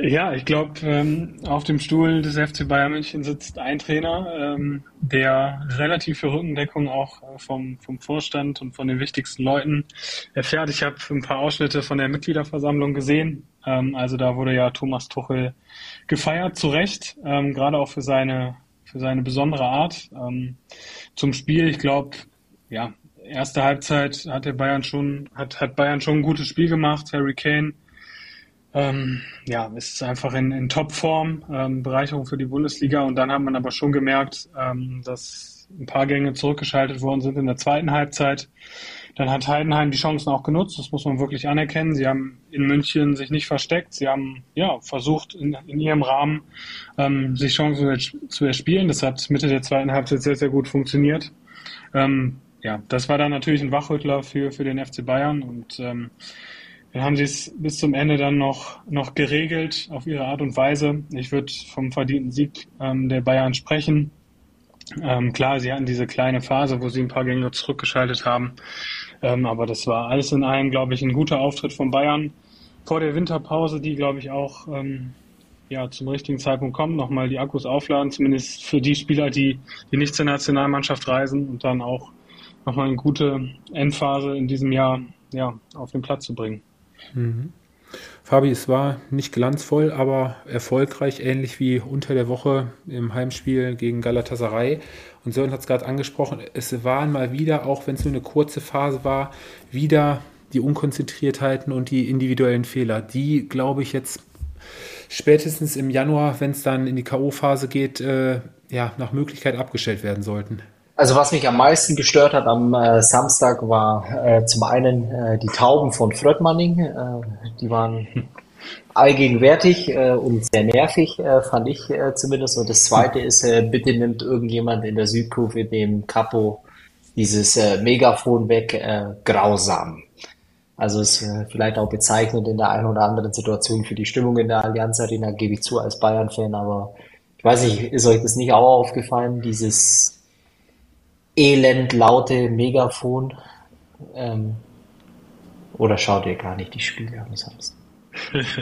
Ja, ich glaube, ähm, auf dem Stuhl des FC Bayern München sitzt ein Trainer, ähm, der relativ viel Rückendeckung auch äh, vom, vom Vorstand und von den wichtigsten Leuten erfährt. Ich habe ein paar Ausschnitte von der Mitgliederversammlung gesehen. Ähm, also da wurde ja Thomas Tuchel gefeiert, zu Recht, ähm, gerade auch für seine, für seine besondere Art. Ähm, zum Spiel, ich glaube, ja, erste Halbzeit hat der Bayern schon, hat, hat Bayern schon ein gutes Spiel gemacht. Harry Kane ähm, ja, ist einfach in, in Topform, ähm, Bereicherung für die Bundesliga. Und dann hat man aber schon gemerkt, ähm, dass ein paar Gänge zurückgeschaltet worden sind in der zweiten Halbzeit. Dann hat Heidenheim die Chancen auch genutzt, das muss man wirklich anerkennen. Sie haben in München sich nicht versteckt. Sie haben ja versucht, in, in ihrem Rahmen ähm, sich Chancen zu erspielen. Das hat Mitte der zweiten Halbzeit sehr, sehr gut funktioniert. Ähm, ja, das war dann natürlich ein Wachrüttler für, für den FC Bayern und ähm, dann haben sie es bis zum Ende dann noch, noch geregelt auf ihre Art und Weise. Ich würde vom verdienten Sieg ähm, der Bayern sprechen. Ähm, klar, sie hatten diese kleine Phase, wo sie ein paar Gänge zurückgeschaltet haben. Ähm, aber das war alles in allem, glaube ich, ein guter Auftritt von Bayern. Vor der Winterpause, die, glaube ich, auch ähm, ja, zum richtigen Zeitpunkt kommt, nochmal die Akkus aufladen, zumindest für die Spieler, die, die nicht zur Nationalmannschaft reisen und dann auch nochmal eine gute Endphase in diesem Jahr ja, auf den Platz zu bringen. Fabi, es war nicht glanzvoll, aber erfolgreich, ähnlich wie unter der Woche im Heimspiel gegen Galatasaray. Und Sören hat es gerade angesprochen, es waren mal wieder, auch wenn es nur eine kurze Phase war, wieder die Unkonzentriertheiten und die individuellen Fehler, die, glaube ich, jetzt spätestens im Januar, wenn es dann in die K.O.-Phase geht, äh, ja, nach Möglichkeit abgestellt werden sollten. Also was mich am meisten gestört hat am äh, Samstag war äh, zum einen äh, die Tauben von Fröttmanning. Äh, die waren allgegenwärtig äh, und sehr nervig, äh, fand ich äh, zumindest. Und das zweite ist, äh, bitte nimmt irgendjemand in der Südkurve dem Capo dieses äh, Megafon weg, äh, grausam. Also ist äh, vielleicht auch bezeichnend in der einen oder anderen Situation für die Stimmung in der Allianz Arena, gebe ich zu als Bayern-Fan, aber ich weiß nicht, ist euch das nicht auch aufgefallen, dieses elend laute Megafon. Ähm, oder schaut ihr gar nicht die Spiele an sonst?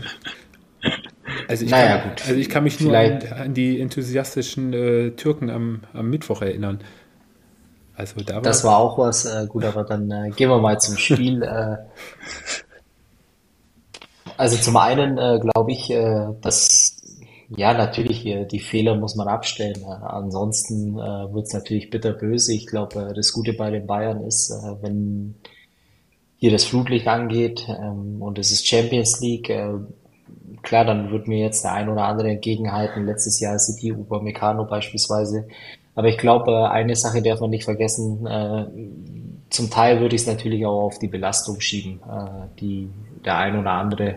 Also ich, naja, kann, also ich kann mich nur an, an, die enthusiastischen äh, Türken am, am Mittwoch erinnern. Also da war das war auch was. Äh, gut, aber dann äh, gehen wir mal zum Spiel. äh, also zum einen äh, glaube ich, äh, dass ja natürlich die Fehler muss man abstellen. Äh, ansonsten äh, wird es natürlich bitterböse. Ich glaube, äh, das Gute bei den Bayern ist, äh, wenn hier das Flutlicht angeht ähm, und es ist Champions League. Äh, klar, dann wird mir jetzt der ein oder andere entgegenhalten. Letztes Jahr City Upamecano beispielsweise. Aber ich glaube, äh, eine Sache darf man nicht vergessen. Zum Teil würde ich es natürlich auch auf die Belastung schieben, die der ein oder andere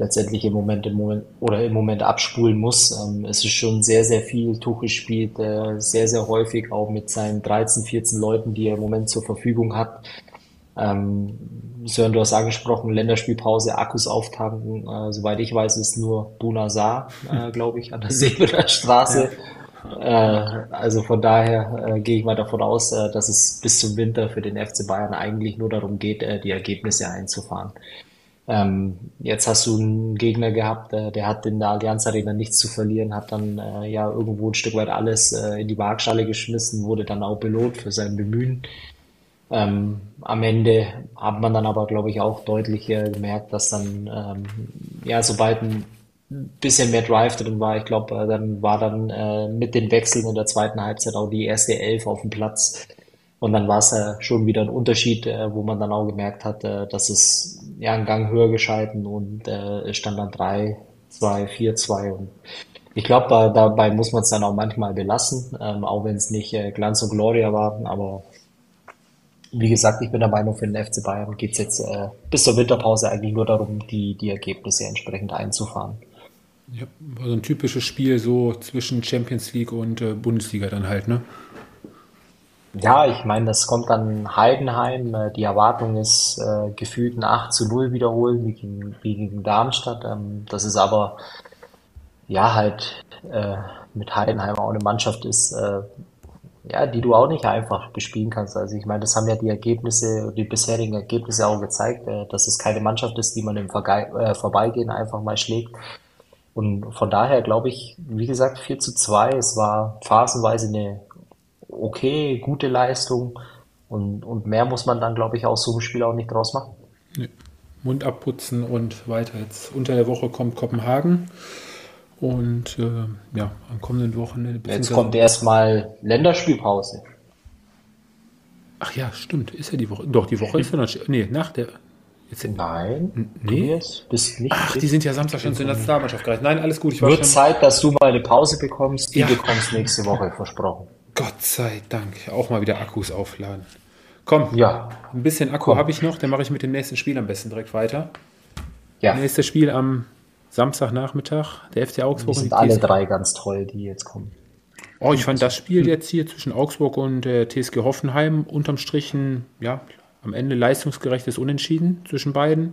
letztendlich im Moment, im Moment oder im Moment abspulen muss. Ähm, es ist schon sehr, sehr viel. Tuchel spielt äh, sehr, sehr häufig auch mit seinen 13, 14 Leuten, die er im Moment zur Verfügung hat. Ähm, Sören, du hast angesprochen, Länderspielpause, Akkus auftanken. Äh, soweit ich weiß, ist nur Bunazar, äh, glaube ich, an der Seberer Straße. Ja. Äh, also von daher äh, gehe ich mal davon aus, äh, dass es bis zum Winter für den FC Bayern eigentlich nur darum geht, äh, die Ergebnisse einzufahren. Ähm, jetzt hast du einen Gegner gehabt, äh, der hat in der Allianz Arena nichts zu verlieren, hat dann äh, ja irgendwo ein Stück weit alles äh, in die Waagschale geschmissen, wurde dann auch belohnt für sein Bemühen. Ähm, am Ende hat man dann aber, glaube ich, auch deutlich äh, gemerkt, dass dann, ähm, ja, sobald ein bisschen mehr Drive drin war, ich glaube, äh, dann war dann äh, mit den Wechseln in der zweiten Halbzeit auch die erste Elf auf dem Platz. Und dann war es äh, schon wieder ein Unterschied, wo man dann auch gemerkt hat, dass es ja einen Gang höher geschalten und äh, stand dann 3, 2, 4, 2 und ich glaube, dabei muss man es dann auch manchmal belassen, ähm, auch wenn es nicht äh, Glanz und Gloria war, aber wie gesagt, ich bin der Meinung, für den FC Bayern geht es jetzt äh, bis zur Winterpause eigentlich nur darum, die, die Ergebnisse entsprechend einzufahren. Ja, also ein typisches Spiel so zwischen Champions League und äh, Bundesliga dann halt, ne? Ja, ich meine, das kommt dann Heidenheim. Äh, die Erwartung ist äh, gefühlt ein 8 zu 0 wiederholen wie gegen, gegen Darmstadt. Ähm, das ist aber ja halt äh, mit Heidenheim auch eine Mannschaft ist, äh, ja, die du auch nicht einfach bespielen kannst. Also ich meine, das haben ja die Ergebnisse, die bisherigen Ergebnisse auch gezeigt, äh, dass es keine Mannschaft ist, die man im Verge äh, Vorbeigehen einfach mal schlägt. Und von daher glaube ich, wie gesagt, 4 zu 2, es war phasenweise eine okay, gute Leistung und, und mehr muss man dann, glaube ich, aus so einem Spiel auch nicht draus machen. Nee. Mund abputzen und weiter. Jetzt unter der Woche kommt Kopenhagen. Und äh, ja, am kommenden Wochenende. Jetzt kommt erstmal Länderspielpause. Ach ja, stimmt. Ist ja die Woche. Doch, die Woche ist ja noch. Nee, nach der. Jetzt Nein. Nee. Bist nicht Ach, die sind ja Samstag schon zur Nationalmannschaft gereist. Nein, alles gut. Ich Wird Zeit, dass du mal eine Pause bekommst. Die ja. bekommst nächste Woche versprochen. Gott sei Dank. Auch mal wieder Akkus aufladen. Komm. Ja. Ein bisschen Akku habe ich noch. Dann mache ich mit dem nächsten Spiel am besten direkt weiter. Ja. Nächstes Spiel am Samstagnachmittag, der FC Augsburg. Die sind alle drei ganz toll, die jetzt kommen. Oh, ich fand das Spiel jetzt hier zwischen Augsburg und der TSG Hoffenheim unterm Strich ja, am Ende leistungsgerechtes Unentschieden zwischen beiden.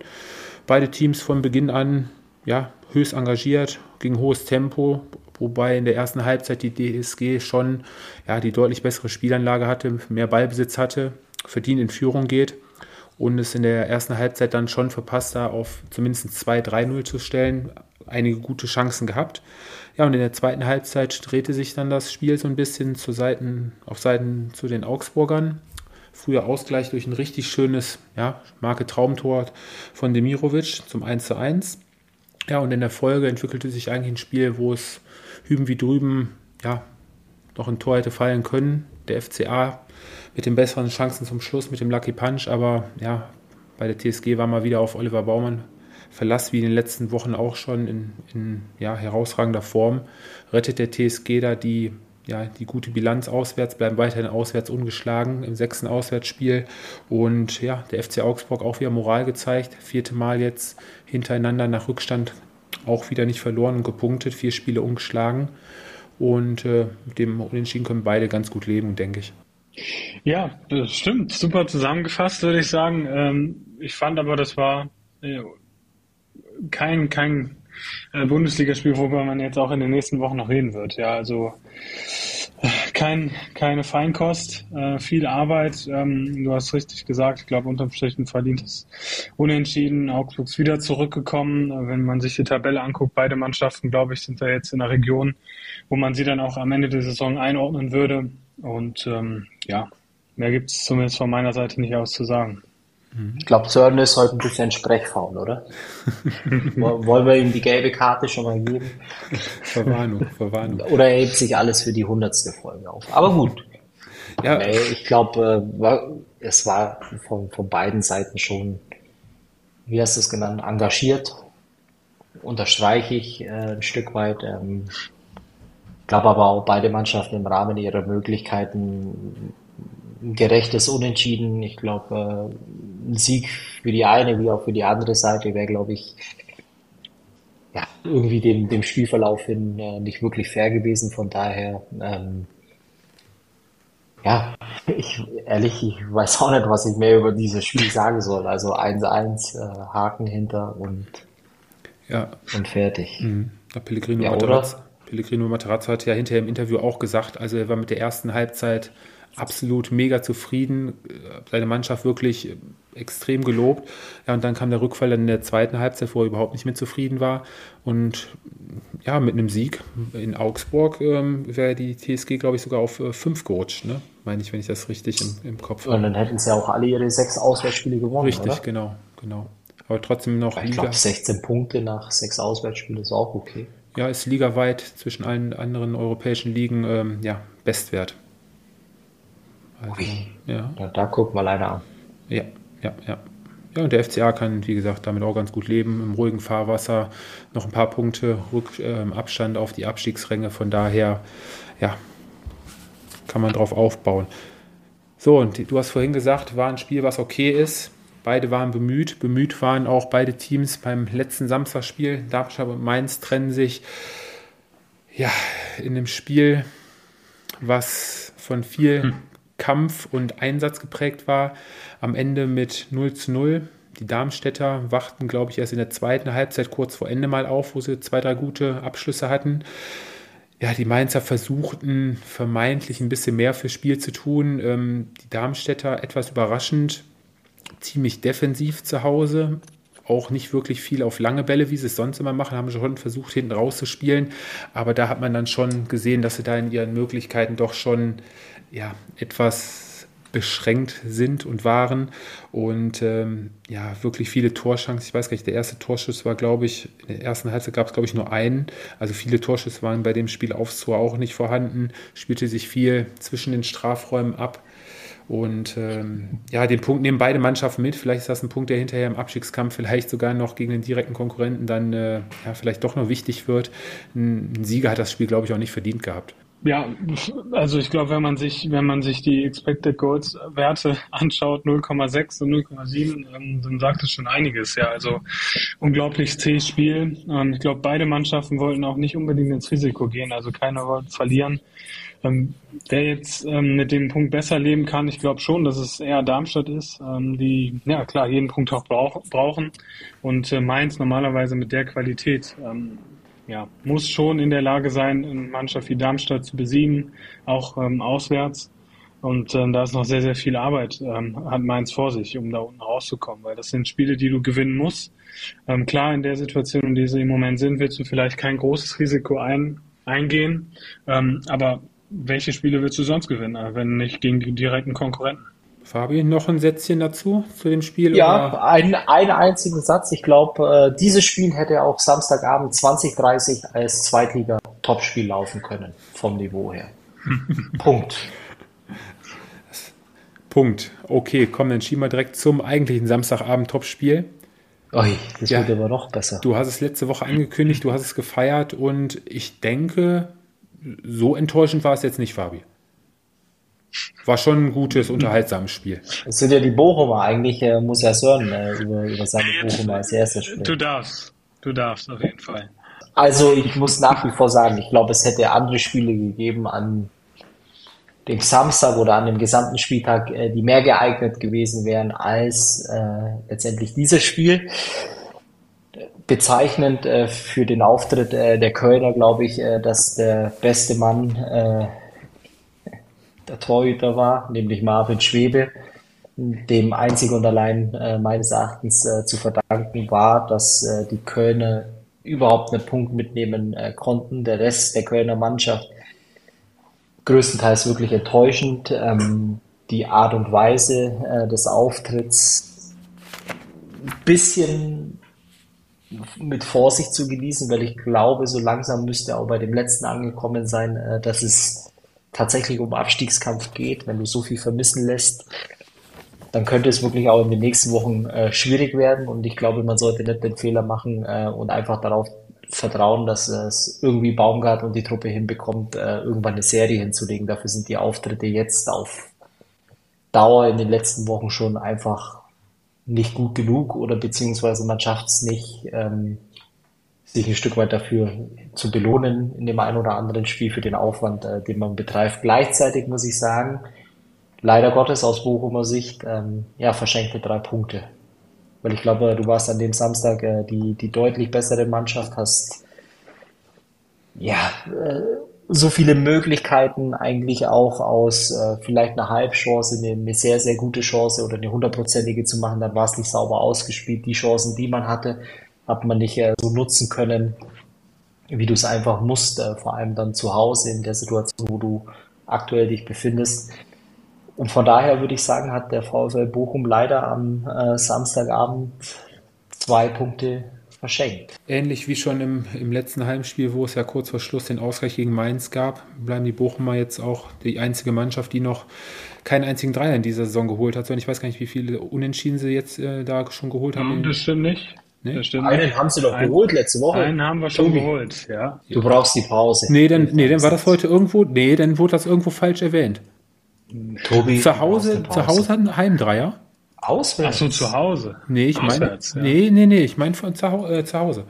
Beide Teams von Beginn an ja, höchst engagiert, gegen hohes Tempo, wobei in der ersten Halbzeit die DSG schon ja, die deutlich bessere Spielanlage hatte, mehr Ballbesitz hatte, verdient in Führung geht und es in der ersten Halbzeit dann schon verpasst, da auf zumindest 2-3-0 zu stellen. Einige gute Chancen gehabt. Ja, und in der zweiten Halbzeit drehte sich dann das Spiel so ein bisschen zu Seiten, auf Seiten zu den Augsburgern. Früher Ausgleich durch ein richtig schönes, ja, Marke Traumtor von Demirovic zum 1 1. Ja, und in der Folge entwickelte sich eigentlich ein Spiel, wo es hüben wie drüben, ja, noch ein Tor hätte fallen können. Der FCA mit den besseren Chancen zum Schluss, mit dem Lucky Punch. Aber ja, bei der TSG war mal wieder auf Oliver Baumann Verlass, wie in den letzten Wochen auch schon in, in ja, herausragender Form. Rettet der TSG da die, ja, die gute Bilanz auswärts, bleiben weiterhin auswärts ungeschlagen im sechsten Auswärtsspiel. Und ja, der FC Augsburg auch wieder Moral gezeigt. Vierte Mal jetzt hintereinander nach Rückstand auch wieder nicht verloren und gepunktet. Vier Spiele ungeschlagen. Und äh, mit dem Unentschieden können beide ganz gut leben, denke ich. Ja, das stimmt. Super zusammengefasst, würde ich sagen. Ähm, ich fand aber, das war äh, kein, kein äh, Bundesligaspiel, worüber man jetzt auch in den nächsten Wochen noch reden wird. Ja, also kein, keine Feinkost, äh, viel Arbeit. Ähm, du hast richtig gesagt, ich glaube, unterm Strich ein verdientes Unentschieden. Augsburg ist wieder zurückgekommen. Wenn man sich die Tabelle anguckt, beide Mannschaften, glaube ich, sind da jetzt in der Region, wo man sie dann auch am Ende der Saison einordnen würde. Und ähm, ja, mehr gibt es zumindest von meiner Seite nicht auszusagen. Ich glaube, Sören ist heute ein bisschen sprechfaul, oder? Wollen wir ihm die gelbe Karte schon mal geben? Verwarnung, Verwarnung. Oder er hebt sich alles für die hundertste Folge auf. Aber gut. Ja. Nee, ich glaube, äh, es war von, von beiden Seiten schon, wie hast du es genannt, engagiert. Unterstreiche ich äh, ein Stück weit. Ähm, glaube aber auch beide Mannschaften im Rahmen ihrer Möglichkeiten ein gerechtes Unentschieden. Ich glaube, äh, ein Sieg für die eine wie auch für die andere Seite wäre, glaube ich, ja, irgendwie dem, dem Spielverlauf hin äh, nicht wirklich fair gewesen. Von daher, ähm, ja, ich ehrlich, ich weiß auch nicht, was ich mehr über dieses Spiel sagen soll. Also 1-1, äh, Haken hinter und, ja. und fertig. Mhm. Pellegrino, ja, Materazzo, Pellegrino Materazzo hat ja hinterher im Interview auch gesagt, also er war mit der ersten Halbzeit absolut mega zufrieden, seine Mannschaft wirklich extrem gelobt. Ja, und dann kam der Rückfall in der zweiten Halbzeit, wo er überhaupt nicht mehr zufrieden war. Und ja, mit einem Sieg in Augsburg ähm, wäre die TSG, glaube ich, sogar auf äh, fünf gerutscht, ne? Meine ich, wenn ich das richtig im, im Kopf habe. Und dann hätten sie ja auch alle ihre sechs Auswärtsspiele gewonnen. Richtig, oder? genau, genau. Aber trotzdem noch. Ich glaube, 16 Punkte nach sechs Auswärtsspielen ist auch okay. Ja, ist ligaweit zwischen allen anderen europäischen Ligen ähm, ja, Bestwert. Also, ja. ja. Da gucken wir leider an. Ja, ja, ja. Ja, und der FCA kann, wie gesagt, damit auch ganz gut leben, im ruhigen Fahrwasser. Noch ein paar Punkte Rück, äh, Abstand auf die Abstiegsränge. Von daher, ja, kann man drauf aufbauen. So, und du hast vorhin gesagt, war ein Spiel, was okay ist. Beide waren bemüht. Bemüht waren auch beide Teams beim letzten Samstagsspiel. Darmstadt und Mainz trennen sich ja in dem Spiel, was von viel hm. Kampf und Einsatz geprägt war. Am Ende mit 0 zu 0. Die Darmstädter wachten, glaube ich, erst in der zweiten Halbzeit kurz vor Ende mal auf, wo sie zwei, drei gute Abschlüsse hatten. Ja, die Mainzer versuchten vermeintlich ein bisschen mehr fürs Spiel zu tun. Ähm, die Darmstädter etwas überraschend, ziemlich defensiv zu Hause. Auch nicht wirklich viel auf lange Bälle, wie sie es sonst immer machen, haben schon versucht, hinten rauszuspielen. Aber da hat man dann schon gesehen, dass sie da in ihren Möglichkeiten doch schon ja, etwas beschränkt sind und waren und ähm, ja, wirklich viele Torchancen. Ich weiß gar nicht, der erste Torschuss war, glaube ich, in der ersten Halbzeit gab es, glaube ich, nur einen. Also viele Torschüsse waren bei dem Spiel aufs Tor auch nicht vorhanden. Spielte sich viel zwischen den Strafräumen ab. Und ähm, ja, den Punkt nehmen beide Mannschaften mit. Vielleicht ist das ein Punkt, der hinterher im Abstiegskampf vielleicht sogar noch gegen den direkten Konkurrenten dann äh, ja, vielleicht doch noch wichtig wird. Ein, ein Sieger hat das Spiel, glaube ich, auch nicht verdient gehabt. Ja, also ich glaube, wenn man sich, wenn man sich die Expected Goals Werte anschaut, 0,6 und 0,7, ähm, dann sagt es schon einiges. Ja, also unglaublich zähes Spiel. Und ich glaube, beide Mannschaften wollten auch nicht unbedingt ins Risiko gehen. Also keiner wollte verlieren. Ähm, wer jetzt ähm, mit dem Punkt besser leben kann, ich glaube schon, dass es eher Darmstadt ist, ähm, die ja klar jeden Punkt auch brauch, brauchen und äh, Mainz normalerweise mit der Qualität ähm, ja, muss schon in der Lage sein, eine Mannschaft wie Darmstadt zu besiegen, auch ähm, auswärts. Und ähm, da ist noch sehr, sehr viel Arbeit, ähm, hat Mainz vor sich, um da unten rauszukommen, weil das sind Spiele, die du gewinnen musst. Ähm, klar, in der Situation, in der sie im Moment sind, willst du vielleicht kein großes Risiko ein, eingehen, ähm, aber welche Spiele willst du sonst gewinnen, äh, wenn nicht gegen die direkten Konkurrenten? Fabi, noch ein Sätzchen dazu zu dem Spiel? Ja, oder? ein, einen einzigen Satz. Ich glaube, äh, dieses Spiel hätte auch Samstagabend 2030 als Zweitliga-Topspiel laufen können, vom Niveau her. Punkt. Punkt. Okay, komm, dann schieben wir direkt zum eigentlichen Samstagabend-Topspiel. Ui, das ja, wird aber noch besser. Du hast es letzte Woche angekündigt, du hast es gefeiert und ich denke, so enttäuschend war es jetzt nicht, Fabi. War schon ein gutes, unterhaltsames Spiel. Es sind ja die Bochumer. Eigentlich äh, muss ja Sören äh, über, über seine Bochumer als erstes sprechen. Du darfst. Du darfst, auf jeden Fall. Also, ich muss nach wie vor sagen, ich glaube, es hätte andere Spiele gegeben an dem Samstag oder an dem gesamten Spieltag, äh, die mehr geeignet gewesen wären als äh, letztendlich dieses Spiel. Bezeichnend äh, für den Auftritt äh, der Kölner, glaube ich, äh, dass der beste Mann äh, der Torhüter war, nämlich Marvin Schwebe, dem einzig und allein äh, meines Erachtens äh, zu verdanken war, dass äh, die Kölner überhaupt einen Punkt mitnehmen äh, konnten. Der Rest der Kölner Mannschaft größtenteils wirklich enttäuschend. Ähm, die Art und Weise äh, des Auftritts ein bisschen mit Vorsicht zu genießen, weil ich glaube, so langsam müsste auch bei dem letzten angekommen sein, äh, dass es tatsächlich um Abstiegskampf geht. Wenn du so viel vermissen lässt, dann könnte es wirklich auch in den nächsten Wochen äh, schwierig werden. Und ich glaube, man sollte nicht den Fehler machen äh, und einfach darauf vertrauen, dass es irgendwie Baumgart und die Truppe hinbekommt, äh, irgendwann eine Serie hinzulegen. Dafür sind die Auftritte jetzt auf Dauer in den letzten Wochen schon einfach nicht gut genug oder beziehungsweise man schafft es nicht, ähm, sich ein Stück weit dafür zu belohnen in dem einen oder anderen Spiel für den Aufwand, äh, den man betreibt. Gleichzeitig muss ich sagen, leider Gottes aus Bochumer Sicht, ähm, ja, verschenkte drei Punkte. Weil ich glaube, du warst an dem Samstag äh, die, die deutlich bessere Mannschaft, hast ja äh, so viele Möglichkeiten eigentlich auch aus äh, vielleicht einer Halbchance, eine, eine sehr, sehr gute Chance oder eine hundertprozentige zu machen, dann war es nicht sauber ausgespielt. Die Chancen, die man hatte, hat man nicht äh, so nutzen können, wie du es einfach musst, äh, vor allem dann zu Hause in der Situation, wo du aktuell dich befindest. Und von daher würde ich sagen, hat der VfL Bochum leider am äh, Samstagabend zwei Punkte verschenkt. Ähnlich wie schon im, im letzten Heimspiel, wo es ja kurz vor Schluss den Ausgleich gegen Mainz gab, bleiben die Bochumer jetzt auch die einzige Mannschaft, die noch keinen einzigen Dreier in dieser Saison geholt hat. Und ich weiß gar nicht, wie viele Unentschieden sie jetzt äh, da schon geholt haben. Das stimmt nicht. Nee? Das stimmt Einen haben sie doch Ein- geholt letzte Woche. Einen haben wir schon Tobi. geholt, ja. Du brauchst die Pause. Nee, dann, nee, dann war das heute irgendwo, nee, dann wurde das irgendwo falsch erwähnt. Tobi, Zu Hause, zu. Hause hat ein Heimdreier. Auswärts. Ach so, zu Hause. Nee, ich meine, ja. nee, nee, nee, ich meine von zu, äh, zu Hause.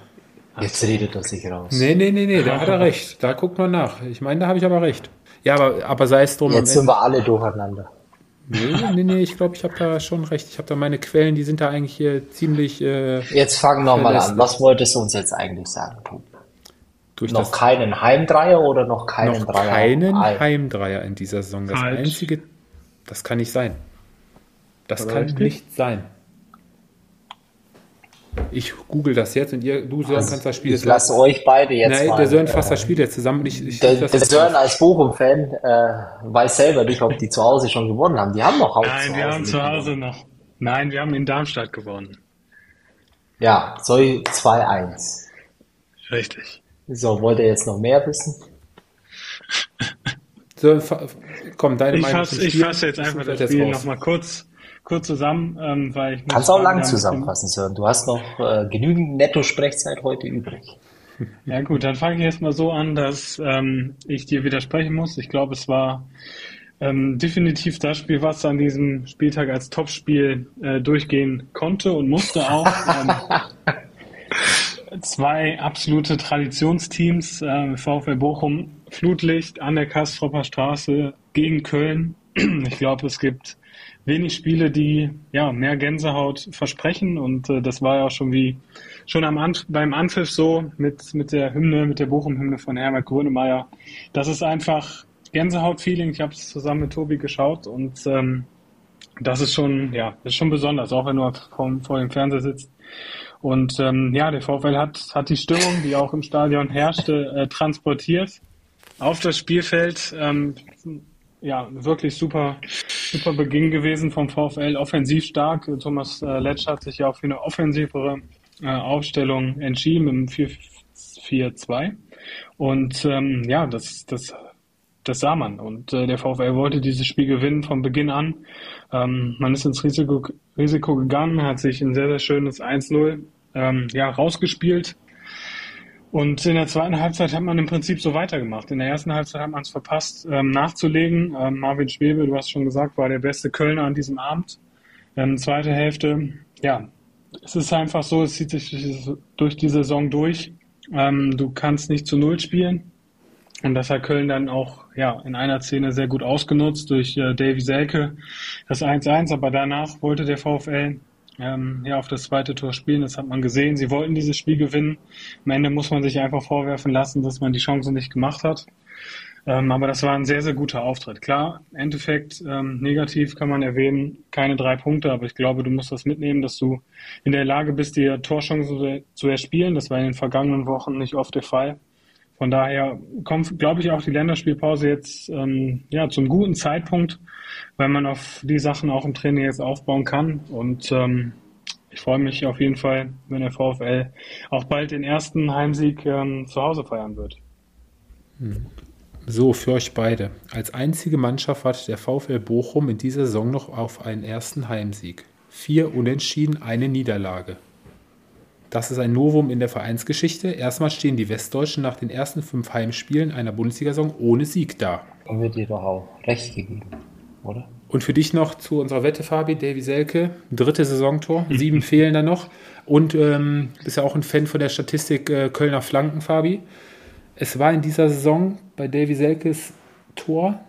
Jetzt redet er sich raus. Nee, nee, nee, nee, da hat er recht. Da guckt man nach. Ich meine, da habe ich aber recht. Ja, aber, aber sei es drum. Jetzt sind wir alle durcheinander. Nee, nee, nee, ich glaube, ich habe da schon recht. Ich habe da meine Quellen, die sind da eigentlich hier ziemlich äh, Jetzt fangen wir mal an. Was wolltest du uns jetzt eigentlich sagen, Tobi? durch Noch das keinen Heimdreier oder noch keinen noch Dreier? keinen Ein- Heimdreier in dieser Saison. Das Falsch. einzige, das kann nicht sein. Das Oder kann richtig? nicht sein. Ich google das jetzt und ihr, du Sören, kannst das Spiel Also, Ich jetzt. lasse euch beide jetzt Nein, mal. der Sören fasst äh, das Spiel jetzt zusammen. und Ich, ich, der, der jetzt Sören als Bochum-Fan äh, weiß selber nicht, ob die zu Hause schon gewonnen haben. Die haben noch Haus Nein, wir haben zu Hause noch. Nein, wir haben in Darmstadt gewonnen. Ja, soll 2-1. Richtig. So, wollt ihr jetzt noch mehr wissen? Sören, komm, deine Ich Meinung fasse zum ich fasse jetzt einfach das Spiel nochmal kurz, kurz zusammen, ähm, weil ich Kannst auch lang zusammenfassen, Sören. Du hast noch äh, genügend Netto-Sprechzeit heute übrig. Ja gut, dann fange ich erstmal so an, dass ähm, ich dir widersprechen muss. Ich glaube, es war ähm, definitiv das Spiel, was an diesem Spieltag als Topspiel äh, durchgehen konnte und musste auch. Ähm, zwei absolute Traditionsteams, äh, VfL Bochum, Flutlicht an der Kastropper Straße gegen Köln. Ich glaube, es gibt wenig Spiele, die ja mehr Gänsehaut versprechen und äh, das war ja auch schon wie schon am Anf beim Anpfiff so mit mit der Hymne, mit der Bochum-Hymne von Herbert Grönemeyer. Das ist einfach Gänsehaut-Feeling. Ich habe es zusammen mit Tobi geschaut und ähm, das ist schon ja das ist schon besonders, auch wenn du vor, vor dem Fernseher sitzt. Und ähm, ja, der VfL hat hat die Stimmung, die auch im Stadion herrschte, äh, transportiert auf das Spielfeld. Ähm, ja, wirklich super, super Beginn gewesen vom VfL, offensiv stark. Thomas äh, Letsch hat sich ja auch für eine offensivere äh, Aufstellung entschieden im 4-4-2. Und ähm, ja, das, das, das sah man. Und äh, der VfL wollte dieses Spiel gewinnen von Beginn an. Ähm, man ist ins Risiko, Risiko gegangen, hat sich ein sehr, sehr schönes 1-0 ähm, ja, rausgespielt. Und in der zweiten Halbzeit hat man im Prinzip so weitergemacht. In der ersten Halbzeit hat man es verpasst, ähm, nachzulegen. Ähm, Marvin Schwebe, du hast schon gesagt, war der beste Kölner an diesem Abend. Ähm, zweite Hälfte, ja, es ist einfach so, es zieht sich durch die Saison durch. Ähm, du kannst nicht zu Null spielen. Und das hat Köln dann auch ja, in einer Szene sehr gut ausgenutzt durch äh, Davy Selke, das 1-1. Aber danach wollte der VfL ähm, ja, auf das zweite Tor spielen. Das hat man gesehen. Sie wollten dieses Spiel gewinnen. Am Ende muss man sich einfach vorwerfen lassen, dass man die Chance nicht gemacht hat. Ähm, aber das war ein sehr, sehr guter Auftritt. Klar, Endeffekt ähm, negativ kann man erwähnen, keine drei Punkte, aber ich glaube, du musst das mitnehmen, dass du in der Lage bist, dir Torchancen zu erspielen. Das war in den vergangenen Wochen nicht oft der Fall. Von daher kommt, glaube ich, auch die Länderspielpause jetzt ähm, ja, zum guten Zeitpunkt, weil man auf die Sachen auch im Training jetzt aufbauen kann. Und ähm, ich freue mich auf jeden Fall, wenn der VfL auch bald den ersten Heimsieg ähm, zu Hause feiern wird. Hm. So, für euch beide. Als einzige Mannschaft hat der VfL Bochum in dieser Saison noch auf einen ersten Heimsieg. Vier Unentschieden, eine Niederlage. Das ist ein Novum in der Vereinsgeschichte. Erstmal stehen die Westdeutschen nach den ersten fünf Heimspielen einer Bundesliga-Saison ohne Sieg da. Haben wir dir doch auch recht gegeben, oder? Und für dich noch zu unserer Wette, Fabi, Davy Selke, dritte Saisontor, sieben fehlen da noch. Und ähm, bist ja auch ein Fan von der Statistik äh, Kölner Flanken, Fabi. Es war in dieser Saison bei Davy Selkes Tor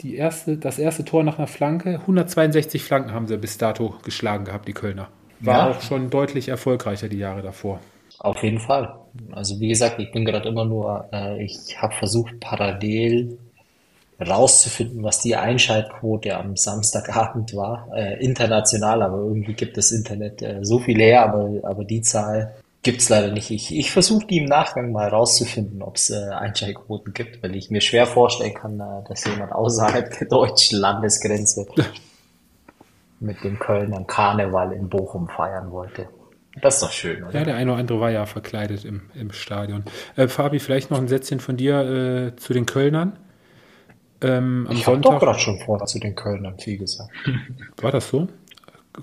die erste, das erste Tor nach einer Flanke. 162 Flanken haben sie bis dato geschlagen gehabt, die Kölner. War ja. auch schon deutlich erfolgreicher die Jahre davor. Auf jeden Fall. Also wie gesagt, ich bin gerade immer nur, äh, ich habe versucht parallel rauszufinden, was die Einschaltquote am Samstagabend war, äh, international, aber irgendwie gibt das Internet äh, so viel her, aber, aber die Zahl gibt's leider nicht. Ich, ich versuche die im Nachgang mal rauszufinden, ob es äh, Einschaltquoten gibt, weil ich mir schwer vorstellen kann, äh, dass jemand außerhalb der deutschen Landesgrenze mit dem Kölner Karneval in Bochum feiern wollte. Das ist doch schön, oder? Ja, der eine oder andere war ja verkleidet im, im Stadion. Äh, Fabi, vielleicht noch ein Sätzchen von dir äh, zu den Kölnern. Ähm, am ich habe doch gerade schon vorher zu den Kölnern viel gesagt. War das so?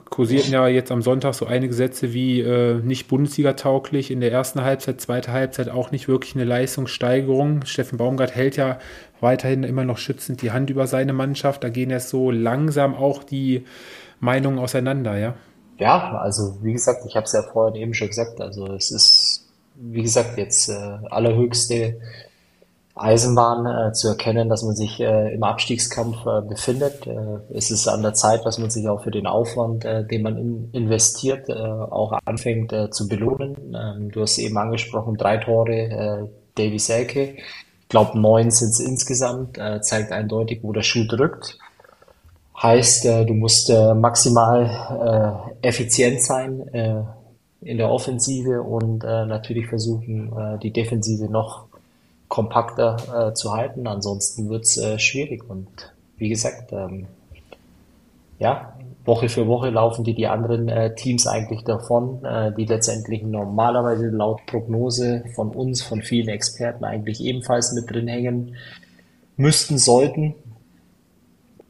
kursierten ja jetzt am Sonntag so einige Sätze wie äh, nicht Bundesliga-tauglich in der ersten Halbzeit, zweite Halbzeit auch nicht wirklich eine Leistungssteigerung. Steffen Baumgart hält ja weiterhin immer noch schützend die Hand über seine Mannschaft. Da gehen jetzt so langsam auch die Meinungen auseinander, ja? Ja, also wie gesagt, ich habe es ja vorhin eben schon gesagt, also es ist, wie gesagt, jetzt äh, allerhöchste Eisenbahn äh, zu erkennen, dass man sich äh, im Abstiegskampf äh, befindet. Äh, es ist an der Zeit, dass man sich auch für den Aufwand, äh, den man in, investiert, äh, auch anfängt zu belohnen. Ähm, du hast eben angesprochen, drei Tore Davy Selke. Ich glaube, neun sind es insgesamt, zeigt eindeutig, wo der Schuh drückt. Heißt, du musst maximal effizient sein in der Offensive und natürlich versuchen, die Defensive noch kompakter äh, zu halten. Ansonsten wird's äh, schwierig. Und wie gesagt, ähm, ja, Woche für Woche laufen die die anderen äh, Teams eigentlich davon, äh, die letztendlich normalerweise laut Prognose von uns, von vielen Experten eigentlich ebenfalls mit drin hängen müssten, sollten.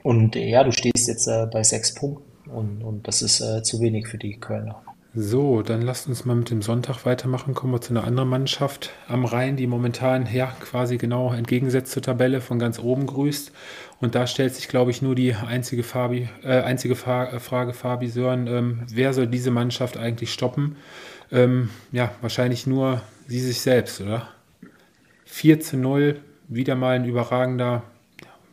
Und ja, du stehst jetzt äh, bei sechs Punkten und, und das ist äh, zu wenig für die Kölner. So, dann lasst uns mal mit dem Sonntag weitermachen. Kommen wir zu einer anderen Mannschaft am Rhein, die momentan ja quasi genau entgegensetzt zur Tabelle von ganz oben grüßt. Und da stellt sich, glaube ich, nur die einzige, Fabi, äh, einzige Fa äh, Frage, Fabi Sören, ähm, wer soll diese Mannschaft eigentlich stoppen? Ähm, ja, wahrscheinlich nur sie sich selbst, oder? 4 zu 0, wieder mal ein überragender,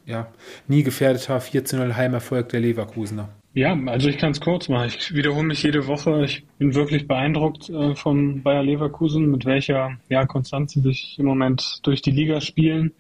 ja, nie gefährdeter 4 zu 0 Heimerfolg der Leverkusener. Ja, also ich kann es kurz machen. Ich wiederhole mich jede Woche. Ich bin wirklich beeindruckt äh, von Bayer Leverkusen, mit welcher ja, Konstanz sie sich im Moment durch die Liga spielen.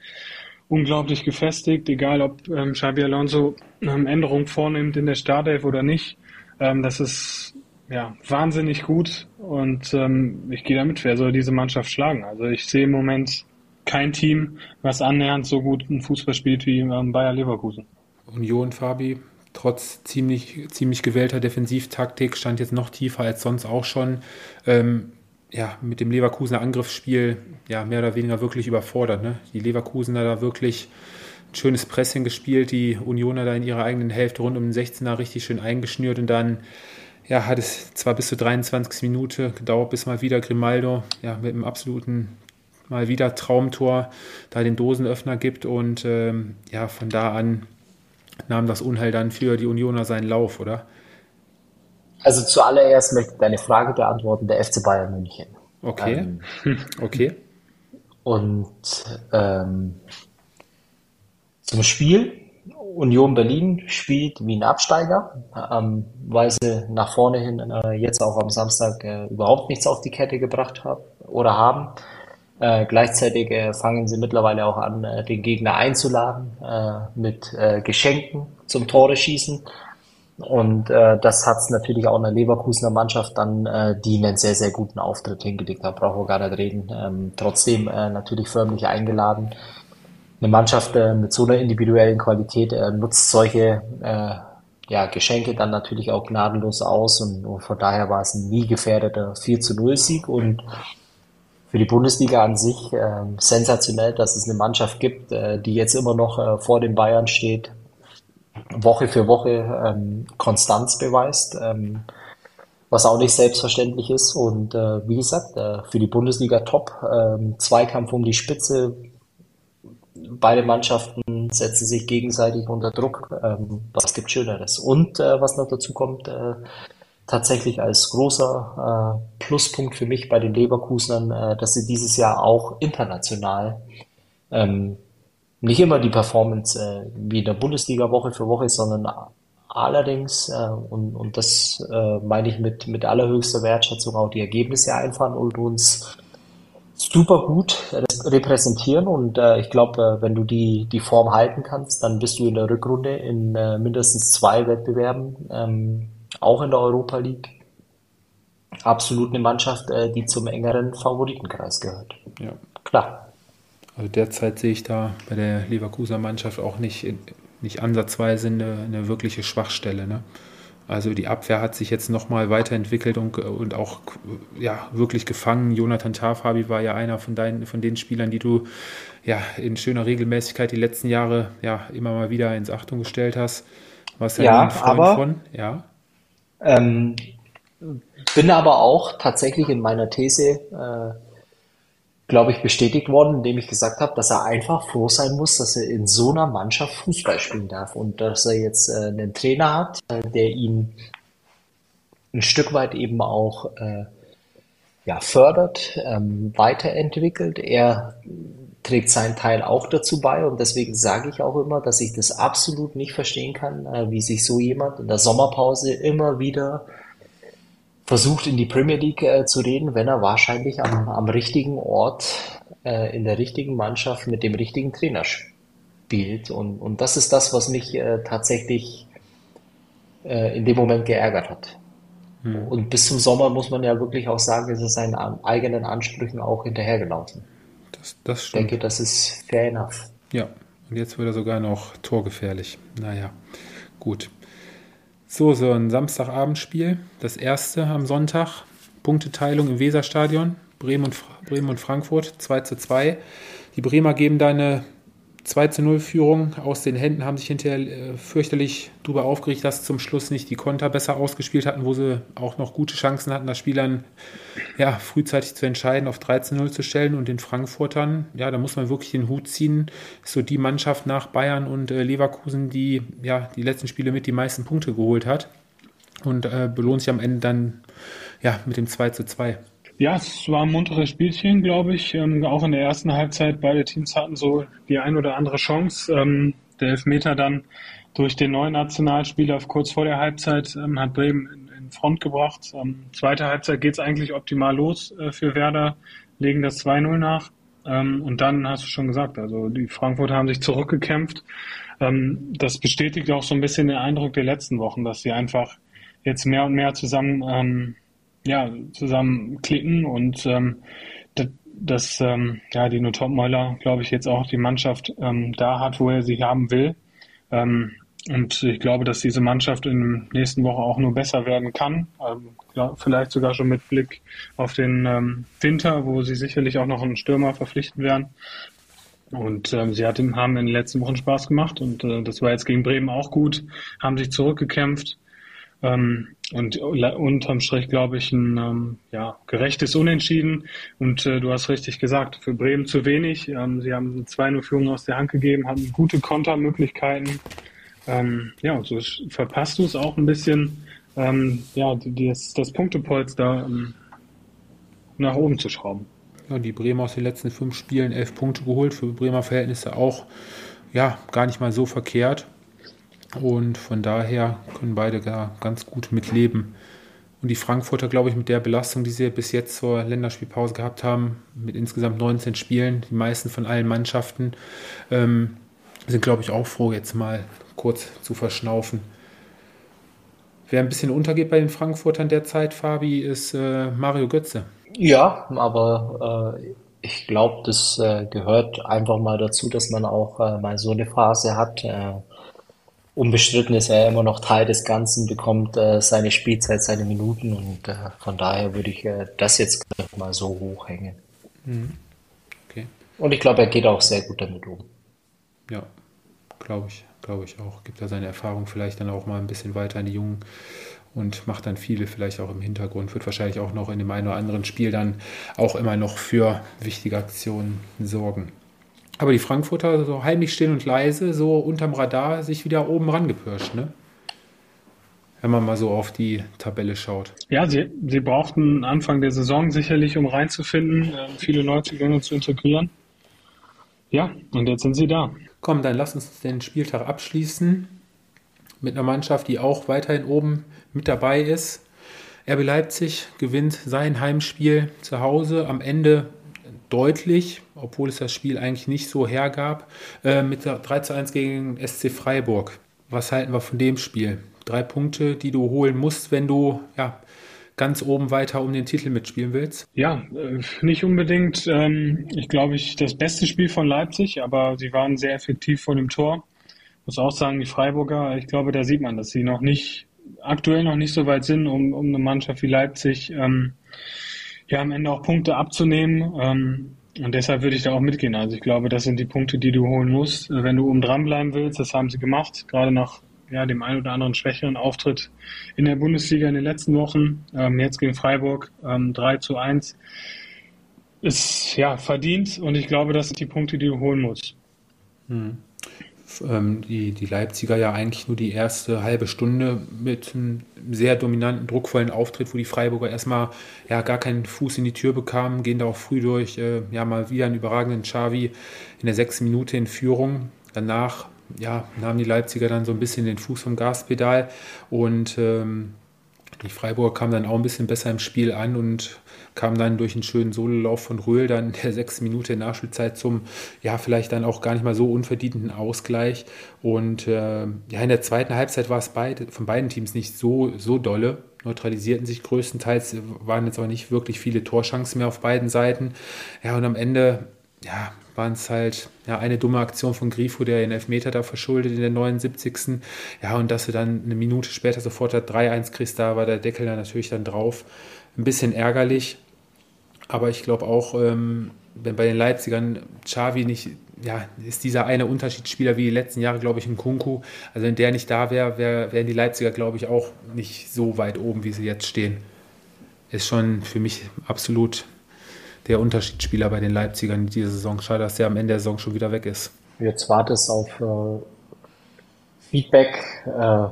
Unglaublich gefestigt, egal ob ähm, Xabi Alonso ähm, Änderungen vornimmt in der Startelf oder nicht. Ähm, das ist ja wahnsinnig gut und ähm, ich gehe damit, wer soll diese Mannschaft schlagen? Also ich sehe im Moment kein Team, was annähernd so gut einen Fußball spielt wie ähm, Bayer Leverkusen. Union, Fabi, trotz ziemlich, ziemlich gewählter Defensivtaktik stand jetzt noch tiefer als sonst auch schon. Ähm, ja, mit dem Leverkusener Angriffsspiel ja, mehr oder weniger wirklich überfordert. Ne? Die Leverkusener da wirklich ein schönes Pressing gespielt, die Unioner da in ihrer eigenen Hälfte rund um den 16er richtig schön eingeschnürt und dann ja, hat es zwar bis zur 23. Minute gedauert, bis mal wieder Grimaldo ja, mit einem absoluten mal wieder Traumtor da den Dosenöffner gibt und ähm, ja, von da an nahm das Unheil dann für die Unioner seinen Lauf, oder? Also zuallererst möchte ich deine Frage beantworten, der FC Bayern München. Okay. Ähm, okay. Und ähm, zum Spiel. Union Berlin spielt wie ein Absteiger, ähm, weil sie nach vorne hin äh, jetzt auch am Samstag äh, überhaupt nichts auf die Kette gebracht haben oder haben. Äh, gleichzeitig äh, fangen sie mittlerweile auch an, äh, den Gegner einzuladen äh, mit äh, Geschenken zum Tore schießen. Und äh, das hat es natürlich auch in der Leverkusener Mannschaft dann, äh, die einen sehr, sehr guten Auftritt hingelegt haben, brauchen wir gar nicht reden. Ähm, trotzdem äh, natürlich förmlich eingeladen. Eine Mannschaft äh, mit so einer individuellen Qualität äh, nutzt solche äh, ja, Geschenke dann natürlich auch gnadenlos aus und, und von daher war es ein nie gefährdeter 4 zu 0 Sieg und für die Bundesliga an sich äh, sensationell, dass es eine Mannschaft gibt, äh, die jetzt immer noch äh, vor den Bayern steht, Woche für Woche ähm, Konstanz beweist, ähm, was auch nicht selbstverständlich ist. Und äh, wie gesagt, äh, für die Bundesliga top. Ähm, Zweikampf um die Spitze. Beide Mannschaften setzen sich gegenseitig unter Druck. Ähm, was gibt Schöneres? Und äh, was noch dazu kommt, tatsächlich als großer äh, Pluspunkt für mich bei den Leverkusenern, äh, dass sie dieses Jahr auch international ähm, nicht immer die Performance äh, wie in der Bundesliga Woche für Woche, sondern allerdings, äh, und, und das äh, meine ich mit, mit allerhöchster Wertschätzung, auch die Ergebnisse einfahren und uns super gut repräsentieren. Und äh, ich glaube, äh, wenn du die, die Form halten kannst, dann bist du in der Rückrunde in äh, mindestens zwei Wettbewerben, ähm, auch in der Europa League, absolut eine Mannschaft, äh, die zum engeren Favoritenkreis gehört. Ja. Klar. Also derzeit sehe ich da bei der Leverkusener Mannschaft auch nicht, nicht ansatzweise eine, eine wirkliche Schwachstelle. Ne? Also die Abwehr hat sich jetzt nochmal weiterentwickelt und, und auch ja, wirklich gefangen. Jonathan Tafabi war ja einer von, deinen, von den Spielern, die du ja in schöner Regelmäßigkeit die letzten Jahre ja immer mal wieder ins Achtung gestellt hast. Was ja, Freund aber, von? Ja. Ähm, bin aber auch tatsächlich in meiner These äh, glaube ich, bestätigt worden, indem ich gesagt habe, dass er einfach froh sein muss, dass er in so einer Mannschaft Fußball spielen darf und dass er jetzt äh, einen Trainer hat, äh, der ihn ein Stück weit eben auch äh, ja, fördert, ähm, weiterentwickelt. Er trägt seinen Teil auch dazu bei und deswegen sage ich auch immer, dass ich das absolut nicht verstehen kann, äh, wie sich so jemand in der Sommerpause immer wieder versucht, in die Premier League äh, zu reden, wenn er wahrscheinlich am, am richtigen Ort, äh, in der richtigen Mannschaft mit dem richtigen Trainer spielt. Und, und das ist das, was mich äh, tatsächlich äh, in dem Moment geärgert hat. Hm. Und bis zum Sommer muss man ja wirklich auch sagen, ist es seinen eigenen Ansprüchen auch hinterhergelaufen. Das, das stimmt. Ich denke, das ist fair enough. Ja, und jetzt wird er sogar noch torgefährlich. Naja, gut. So, so ein Samstagabendspiel, das erste am Sonntag, Punkteteilung im Weserstadion, Bremen und, Bremen und Frankfurt, 2 zu 2. Die Bremer geben da eine 2 zu 0 Führung aus den Händen, haben sich hinterher äh, fürchterlich darüber aufgeregt, dass zum Schluss nicht die Konter besser ausgespielt hatten, wo sie auch noch gute Chancen hatten, das Spiel dann ja, frühzeitig zu entscheiden, auf 3 zu 0 zu stellen. Und den Frankfurtern, ja, da muss man wirklich den Hut ziehen. So die Mannschaft nach Bayern und äh, Leverkusen, die ja die letzten Spiele mit die meisten Punkte geholt hat. Und äh, belohnt sich am Ende dann ja mit dem 2 zu 2. Ja, es war ein munteres Spielchen, glaube ich. Ähm, auch in der ersten Halbzeit, beide Teams hatten so die ein oder andere Chance. Ähm, der Elfmeter dann durch den neuen Nationalspieler kurz vor der Halbzeit ähm, hat Bremen in, in, Front gebracht. Ähm, zweite Halbzeit geht's eigentlich optimal los äh, für Werder, legen das 2-0 nach. Ähm, und dann hast du schon gesagt, also die Frankfurter haben sich zurückgekämpft. Ähm, das bestätigt auch so ein bisschen den Eindruck der letzten Wochen, dass sie einfach jetzt mehr und mehr zusammen ja, zusammen klicken und ähm, das, das ähm, ja, die Topmeuler, glaube ich, jetzt auch die Mannschaft ähm, da hat, wo er sie haben will. Ähm, und ich glaube, dass diese Mannschaft in der nächsten Woche auch nur besser werden kann. Ähm, vielleicht sogar schon mit Blick auf den ähm, Winter, wo sie sicherlich auch noch einen Stürmer verpflichten werden. Und ähm, sie hat, haben in den letzten Wochen Spaß gemacht und äh, das war jetzt gegen Bremen auch gut, haben sich zurückgekämpft. Ähm, und unterm Strich, glaube ich, ein ähm, ja, gerechtes Unentschieden. Und äh, du hast richtig gesagt, für Bremen zu wenig. Ähm, sie haben zwei 2 Führung aus der Hand gegeben, haben gute Kontermöglichkeiten. Ähm, ja, und so verpasst du es auch ein bisschen, ähm, ja, das, das Punktepolster ähm, nach oben zu schrauben. Ja, die Bremer aus den letzten fünf Spielen elf Punkte geholt, für Bremer Verhältnisse auch ja, gar nicht mal so verkehrt. Und von daher können beide da ganz gut mitleben. Und die Frankfurter, glaube ich, mit der Belastung, die sie bis jetzt zur Länderspielpause gehabt haben, mit insgesamt 19 Spielen, die meisten von allen Mannschaften, ähm, sind, glaube ich, auch froh, jetzt mal kurz zu verschnaufen. Wer ein bisschen untergeht bei den Frankfurtern derzeit, Fabi, ist äh, Mario Götze. Ja, aber äh, ich glaube, das äh, gehört einfach mal dazu, dass man auch äh, mal so eine Phase hat. Unbestritten ist er immer noch Teil des Ganzen, bekommt äh, seine Spielzeit, seine Minuten und äh, von daher würde ich äh, das jetzt mal so hochhängen. Mhm. Okay. Und ich glaube, er geht auch sehr gut damit um. Ja, glaube ich, glaube ich auch. Gibt da seine Erfahrung vielleicht dann auch mal ein bisschen weiter an die Jungen und macht dann viele vielleicht auch im Hintergrund, wird wahrscheinlich auch noch in dem einen oder anderen Spiel dann auch immer noch für wichtige Aktionen sorgen. Aber die Frankfurter so heimlich still und leise, so unterm Radar sich wieder oben rangepirscht, ne? Wenn man mal so auf die Tabelle schaut. Ja, sie, sie brauchten Anfang der Saison sicherlich, um reinzufinden, äh, viele Neuzugänge zu integrieren. Ja, und jetzt sind sie da. Komm, dann lass uns den Spieltag abschließen mit einer Mannschaft, die auch weiterhin oben mit dabei ist. RB Leipzig gewinnt sein Heimspiel zu Hause am Ende deutlich, obwohl es das Spiel eigentlich nicht so hergab, äh, mit 3 zu 1 gegen SC Freiburg. Was halten wir von dem Spiel? Drei Punkte, die du holen musst, wenn du ja, ganz oben weiter um den Titel mitspielen willst? Ja, äh, nicht unbedingt, ähm, ich glaube, ich das beste Spiel von Leipzig, aber sie waren sehr effektiv vor dem Tor. Ich muss auch sagen, die Freiburger, ich glaube, da sieht man, dass sie noch nicht aktuell noch nicht so weit sind, um, um eine Mannschaft wie Leipzig ähm, ja am Ende auch Punkte abzunehmen. Ähm, und deshalb würde ich da auch mitgehen. Also ich glaube, das sind die Punkte, die du holen musst, wenn du oben dran bleiben willst. Das haben sie gemacht, gerade nach ja, dem einen oder anderen schwächeren Auftritt in der Bundesliga in den letzten Wochen. Ähm, jetzt gegen Freiburg ähm, 3 zu 1. Ist ja verdient und ich glaube, das sind die Punkte, die du holen musst. Hm ähm, die, die Leipziger ja eigentlich nur die erste halbe Stunde mit einem sehr dominanten, druckvollen Auftritt, wo die Freiburger erstmal ja gar keinen Fuß in die Tür bekamen, gehen da auch früh durch, äh, ja mal wieder einen überragenden Xavi in der sechsten Minute in Führung. Danach ja, nahmen die Leipziger dann so ein bisschen den Fuß vom Gaspedal und ähm, die Freiburger kamen dann auch ein bisschen besser im Spiel an und kam dann durch einen schönen Sololauf von Röhl dann in der sechsten Minute in Nachspielzeit zum, ja, vielleicht dann auch gar nicht mal so unverdienten Ausgleich. Und äh, ja, in der zweiten Halbzeit war es beide, von beiden Teams nicht so, so dolle, neutralisierten sich größtenteils, waren jetzt aber nicht wirklich viele Torchancen mehr auf beiden Seiten. Ja, und am Ende, ja, waren es halt ja, eine dumme Aktion von Grifo, der den Elfmeter da verschuldet in der 79. Ja, und dass du dann eine Minute später sofort das 3-1 kriegst, da war der Deckel dann natürlich dann drauf. Ein bisschen ärgerlich. Aber ich glaube auch, ähm, wenn bei den Leipzigern Xavi nicht, ja, ist dieser eine Unterschiedsspieler wie die letzten Jahre, glaube ich, ein Kunku. Also wenn der nicht da wäre, wär, wären die Leipziger, glaube ich, auch nicht so weit oben, wie sie jetzt stehen. Ist schon für mich absolut der Unterschiedsspieler bei den Leipzigern in dieser Saison. Schade, dass der am Ende der Saison schon wieder weg ist. Jetzt wartest auf äh, Feedback. Äh,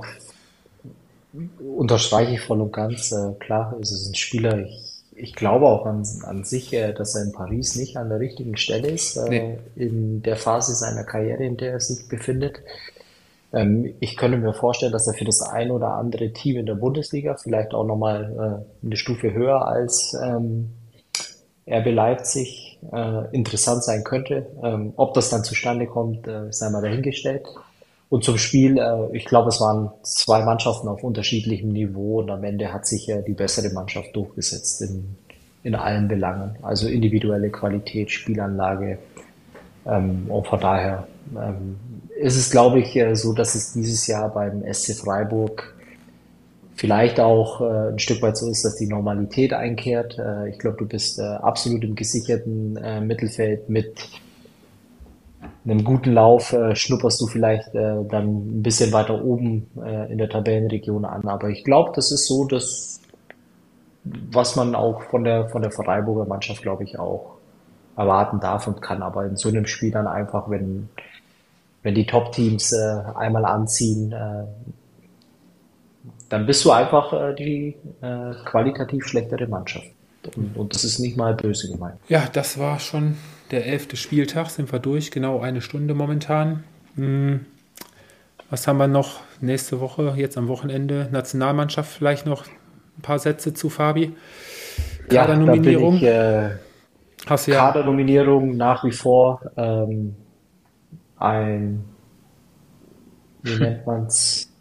unterstreiche ich voll und ganz. Äh, klar, es ist ein Spieler, ich ich glaube auch an, an sich, äh, dass er in Paris nicht an der richtigen Stelle ist, äh, nee. in der Phase seiner Karriere, in der er sich befindet. Ähm, ich könnte mir vorstellen, dass er für das ein oder andere Team in der Bundesliga vielleicht auch nochmal äh, eine Stufe höher als ähm, RB Leipzig interessant sein könnte. Ähm, ob das dann zustande kommt, sei mal dahingestellt. Und zum Spiel, ich glaube, es waren zwei Mannschaften auf unterschiedlichem Niveau und am Ende hat sich ja die bessere Mannschaft durchgesetzt in, in allen Belangen. Also individuelle Qualität, Spielanlage. Ähm, und von daher ähm, ist es, glaube ich, so, dass es dieses Jahr beim SC Freiburg vielleicht auch äh, ein Stück weit so ist, dass die Normalität einkehrt. Äh, ich glaube, du bist äh, absolut im gesicherten äh, Mittelfeld mit einem guten Lauf äh, schnupperst du vielleicht äh, dann ein bisschen weiter oben äh, in der Tabellenregion an. Aber ich glaube, das ist so, dass was man auch von der von der Freiburger Mannschaft, glaube ich, auch erwarten darf und kann. Aber in so einem Spiel dann einfach, wenn wenn die Top-Teams äh, einmal anziehen, äh, dann bist du einfach äh, die äh, qualitativ schlechtere Mannschaft. Und, und das ist nicht mal böse gemeint. Ja, das war schon der elfte Spieltag, sind wir durch, genau eine Stunde momentan. Hm. Was haben wir noch nächste Woche, jetzt am Wochenende? Nationalmannschaft vielleicht noch ein paar Sätze zu Fabi. Kadernominierung. Ja, äh, Hast ja Kadernominierung nach wie vor ähm, ein, wie nennt man's?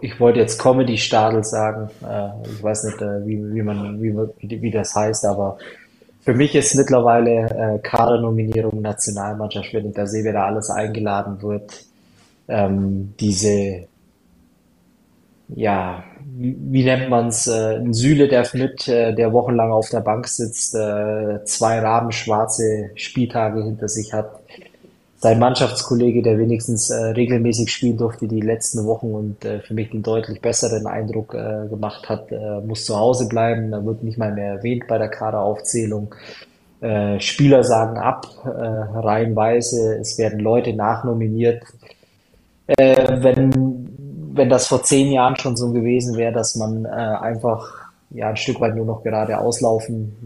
Ich wollte jetzt Comedy-Stadel sagen. Äh, ich weiß nicht, äh, wie, wie, man, wie, wie das heißt, aber für mich ist mittlerweile äh, Kadernominierung Nationalmannschaft, wenn ich da sehe, wer da alles eingeladen wird. Ähm, diese, ja, wie, nennt man's? Äh, ein Süle darf mit, der wochenlang auf der Bank sitzt, zwei rabenschwarze Spieltage hinter sich hat sein Mannschaftskollege, der wenigstens äh, regelmäßig spielen durfte die letzten Wochen und äh, für mich den deutlich besseren Eindruck äh, gemacht hat, äh, muss zu Hause bleiben. Er wird nicht mal mehr erwähnt bei der Kaderaufzählung. Äh, Spieler sagen ab, äh, reihenweise. Es werden Leute nachnominiert. Wenn, wenn das vor zehn Jahren schon so gewesen wäre, dass man einfach ja, ein Stück weit nur noch gerade auslaufen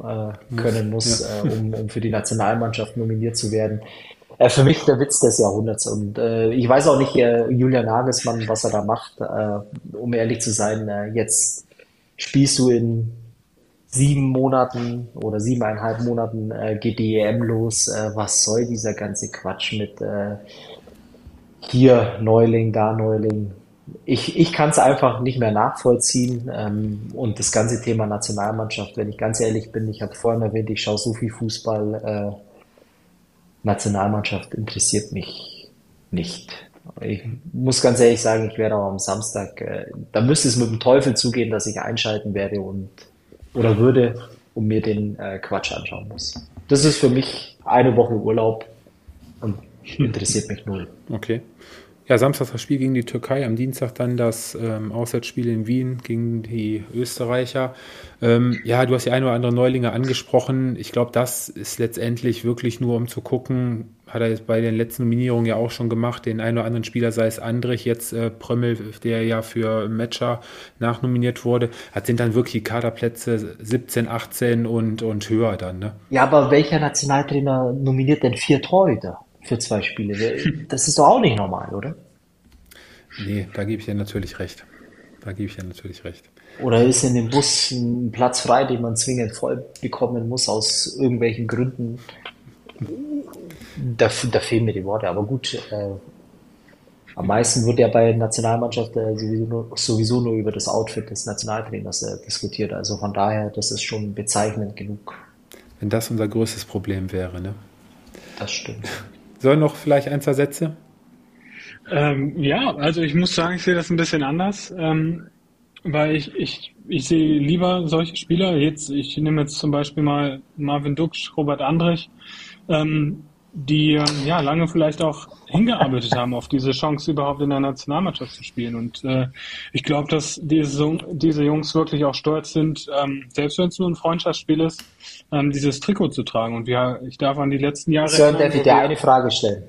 können muss, ja. um, um für die Nationalmannschaft nominiert zu werden, äh, für mich der Witz des Jahrhunderts. Und äh, ich weiß auch nicht, äh, Julian Nagelsmann, was er da macht. Äh, um ehrlich zu sein, äh, jetzt spielst du in sieben Monaten oder siebeneinhalb Monaten äh, geht die EM los. Äh, was soll dieser ganze Quatsch mit äh, hier Neuling, da Neuling? Ich, ich kann es einfach nicht mehr nachvollziehen. Ähm, und das ganze Thema Nationalmannschaft, wenn ich ganz ehrlich bin, ich habe vorhin erwähnt, ich schaue so viel Fußball. Äh, Nationalmannschaft interessiert mich nicht. Ich muss ganz ehrlich sagen, ich werde auch am Samstag, äh, da müsste es mit dem Teufel zugehen, dass ich einschalten werde und oder würde und mir den äh, Quatsch anschauen muss. Das ist für mich eine Woche Urlaub und interessiert mich null. Okay. Ja, Samstag das Spiel gegen die Türkei, am Dienstag dann das ähm, Auswärtsspiel in Wien gegen die Österreicher. Ähm, ja, du hast die ein oder andere Neulinge angesprochen. Ich glaube, das ist letztendlich wirklich nur, um zu gucken, hat er jetzt bei den letzten Nominierungen ja auch schon gemacht, den einen oder anderen Spieler, sei es Andrich, jetzt äh, Prömmel, der ja für Matcher nachnominiert wurde, hat sind dann wirklich die Kaderplätze 17, 18 und, und höher dann, ne? Ja, aber welcher Nationaltrainer nominiert denn vier Torhüter? Für zwei Spiele. Das ist doch auch nicht normal, oder? Nee, da gebe ich dir natürlich recht. Da gebe ich dir natürlich recht. Oder ist in dem Bus ein Platz frei, den man zwingend voll bekommen muss aus irgendwelchen Gründen? Da, da fehlen mir die Worte, aber gut. Äh, am meisten wird ja bei Nationalmannschaft äh, sowieso, nur, sowieso, nur, über das Outfit des Nationaltrainers äh, diskutiert. Also von daher, das ist schon bezeichnend genug. Wenn das unser größtes Problem wäre, ne? Das stimmt. Soll noch vielleicht ein, zwei Sätze? Ähm, ja, also ich muss sagen, ich sehe das ein bisschen anders, ähm, weil ich, ich, ich sehe lieber solche Spieler. Jetzt, ich nehme jetzt zum Beispiel mal Marvin Duksch, Robert Andrich, ähm, die ähm, ja lange vielleicht auch hingearbeitet haben auf diese Chance überhaupt in der Nationalmannschaft zu spielen. Und äh, ich glaube, dass diese, diese Jungs wirklich auch stolz sind, ähm, selbst wenn es nur ein Freundschaftsspiel ist, ähm, dieses Trikot zu tragen. Und wir, ich darf an die letzten Jahre. Sir, darf ich dir eine Frage stellen?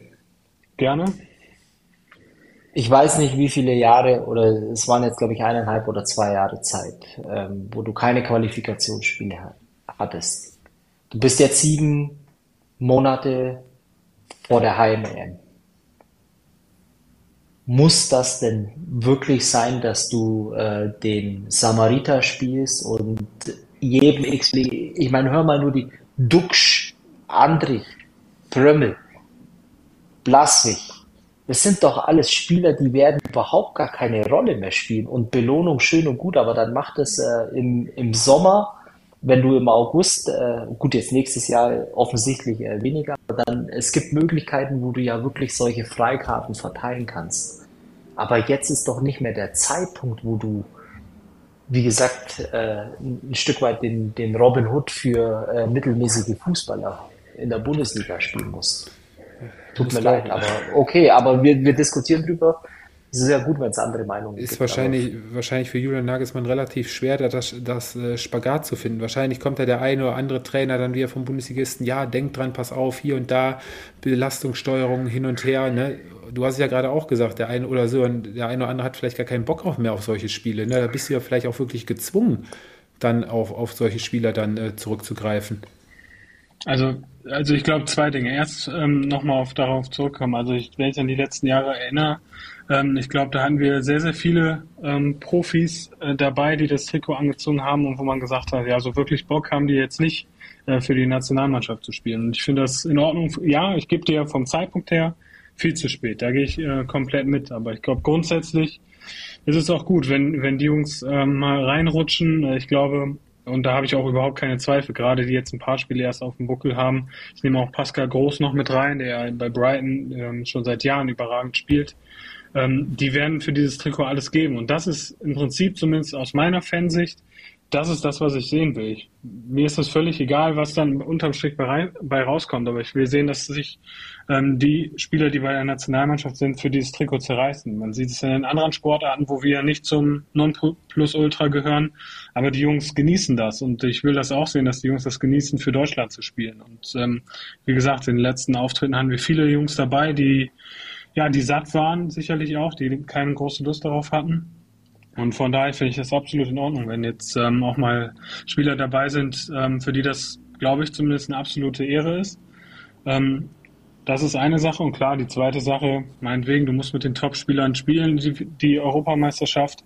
Gerne. Ich weiß nicht, wie viele Jahre, oder es waren jetzt, glaube ich, eineinhalb oder zwei Jahre Zeit, ähm, wo du keine Qualifikationsspiele hattest. Du bist jetzt sieben Monate vor der Heim-EM. Muss das denn wirklich sein, dass du äh, den Samariter spielst und jedem X, ich meine, hör mal nur die Duxch, Andrich, Brömmel, Blaswig. Das sind doch alles Spieler, die werden überhaupt gar keine Rolle mehr spielen. Und Belohnung schön und gut, aber dann macht es äh, im, im Sommer, wenn du im August, äh, gut, jetzt nächstes Jahr offensichtlich äh, weniger, aber dann, es gibt Möglichkeiten, wo du ja wirklich solche Freikarten verteilen kannst. Aber jetzt ist doch nicht mehr der Zeitpunkt, wo du wie gesagt, äh, ein Stück weit den, den Robin Hood für äh, mittelmäßige Fußballer in der Bundesliga spielen muss. Tut mir leid, aber okay, aber wir, wir diskutieren drüber. Es ist ja gut, wenn es andere Meinungen ist gibt. Ist wahrscheinlich, wahrscheinlich für Julian Nagelsmann relativ schwer, das, das äh, Spagat zu finden. Wahrscheinlich kommt da der eine oder andere Trainer dann wieder vom Bundesligisten, ja, denk dran, pass auf, hier und da, Belastungssteuerung hin und her. Ne? Du hast es ja gerade auch gesagt, der eine oder so, der eine oder andere hat vielleicht gar keinen Bock auf mehr auf solche Spiele. Ne? Da bist du ja vielleicht auch wirklich gezwungen, dann auf, auf solche Spieler dann äh, zurückzugreifen. Also, also ich glaube zwei Dinge. Erst ähm, nochmal auf darauf zurückkommen. Also ich, wenn ich an die letzten Jahre erinnere, ähm, ich glaube, da hatten wir sehr, sehr viele ähm, Profis äh, dabei, die das Trikot angezogen haben und wo man gesagt hat, ja, so wirklich Bock haben die jetzt nicht äh, für die Nationalmannschaft zu spielen. Und ich finde das in Ordnung. Ja, ich gebe dir vom Zeitpunkt her viel zu spät. Da gehe ich äh, komplett mit. Aber ich glaube grundsätzlich ist es auch gut, wenn, wenn die Jungs ähm, mal reinrutschen. Ich glaube, und da habe ich auch überhaupt keine Zweifel, gerade die jetzt ein paar Spiele erst auf dem Buckel haben. Ich nehme auch Pascal Groß noch mit rein, der bei Brighton ähm, schon seit Jahren überragend spielt. Ähm, die werden für dieses Trikot alles geben. Und das ist im Prinzip zumindest aus meiner Fansicht das ist das, was ich sehen will. Ich, mir ist das völlig egal, was dann unterm Strich bei, bei rauskommt, aber ich will sehen, dass sich ähm, die Spieler, die bei der Nationalmannschaft sind, für dieses Trikot zerreißen. Man sieht es in anderen Sportarten, wo wir nicht zum Non-Plus-Ultra gehören, aber die Jungs genießen das und ich will das auch sehen, dass die Jungs das genießen, für Deutschland zu spielen. Und ähm, wie gesagt, in den letzten Auftritten haben wir viele Jungs dabei, die ja, die satt waren, sicherlich auch, die keine große Lust darauf hatten. Und von daher finde ich das absolut in Ordnung, wenn jetzt ähm, auch mal Spieler dabei sind, ähm, für die das, glaube ich, zumindest eine absolute Ehre ist. Ähm, das ist eine Sache und klar, die zweite Sache, meinetwegen, du musst mit den Top-Spielern spielen, die, die Europameisterschaft,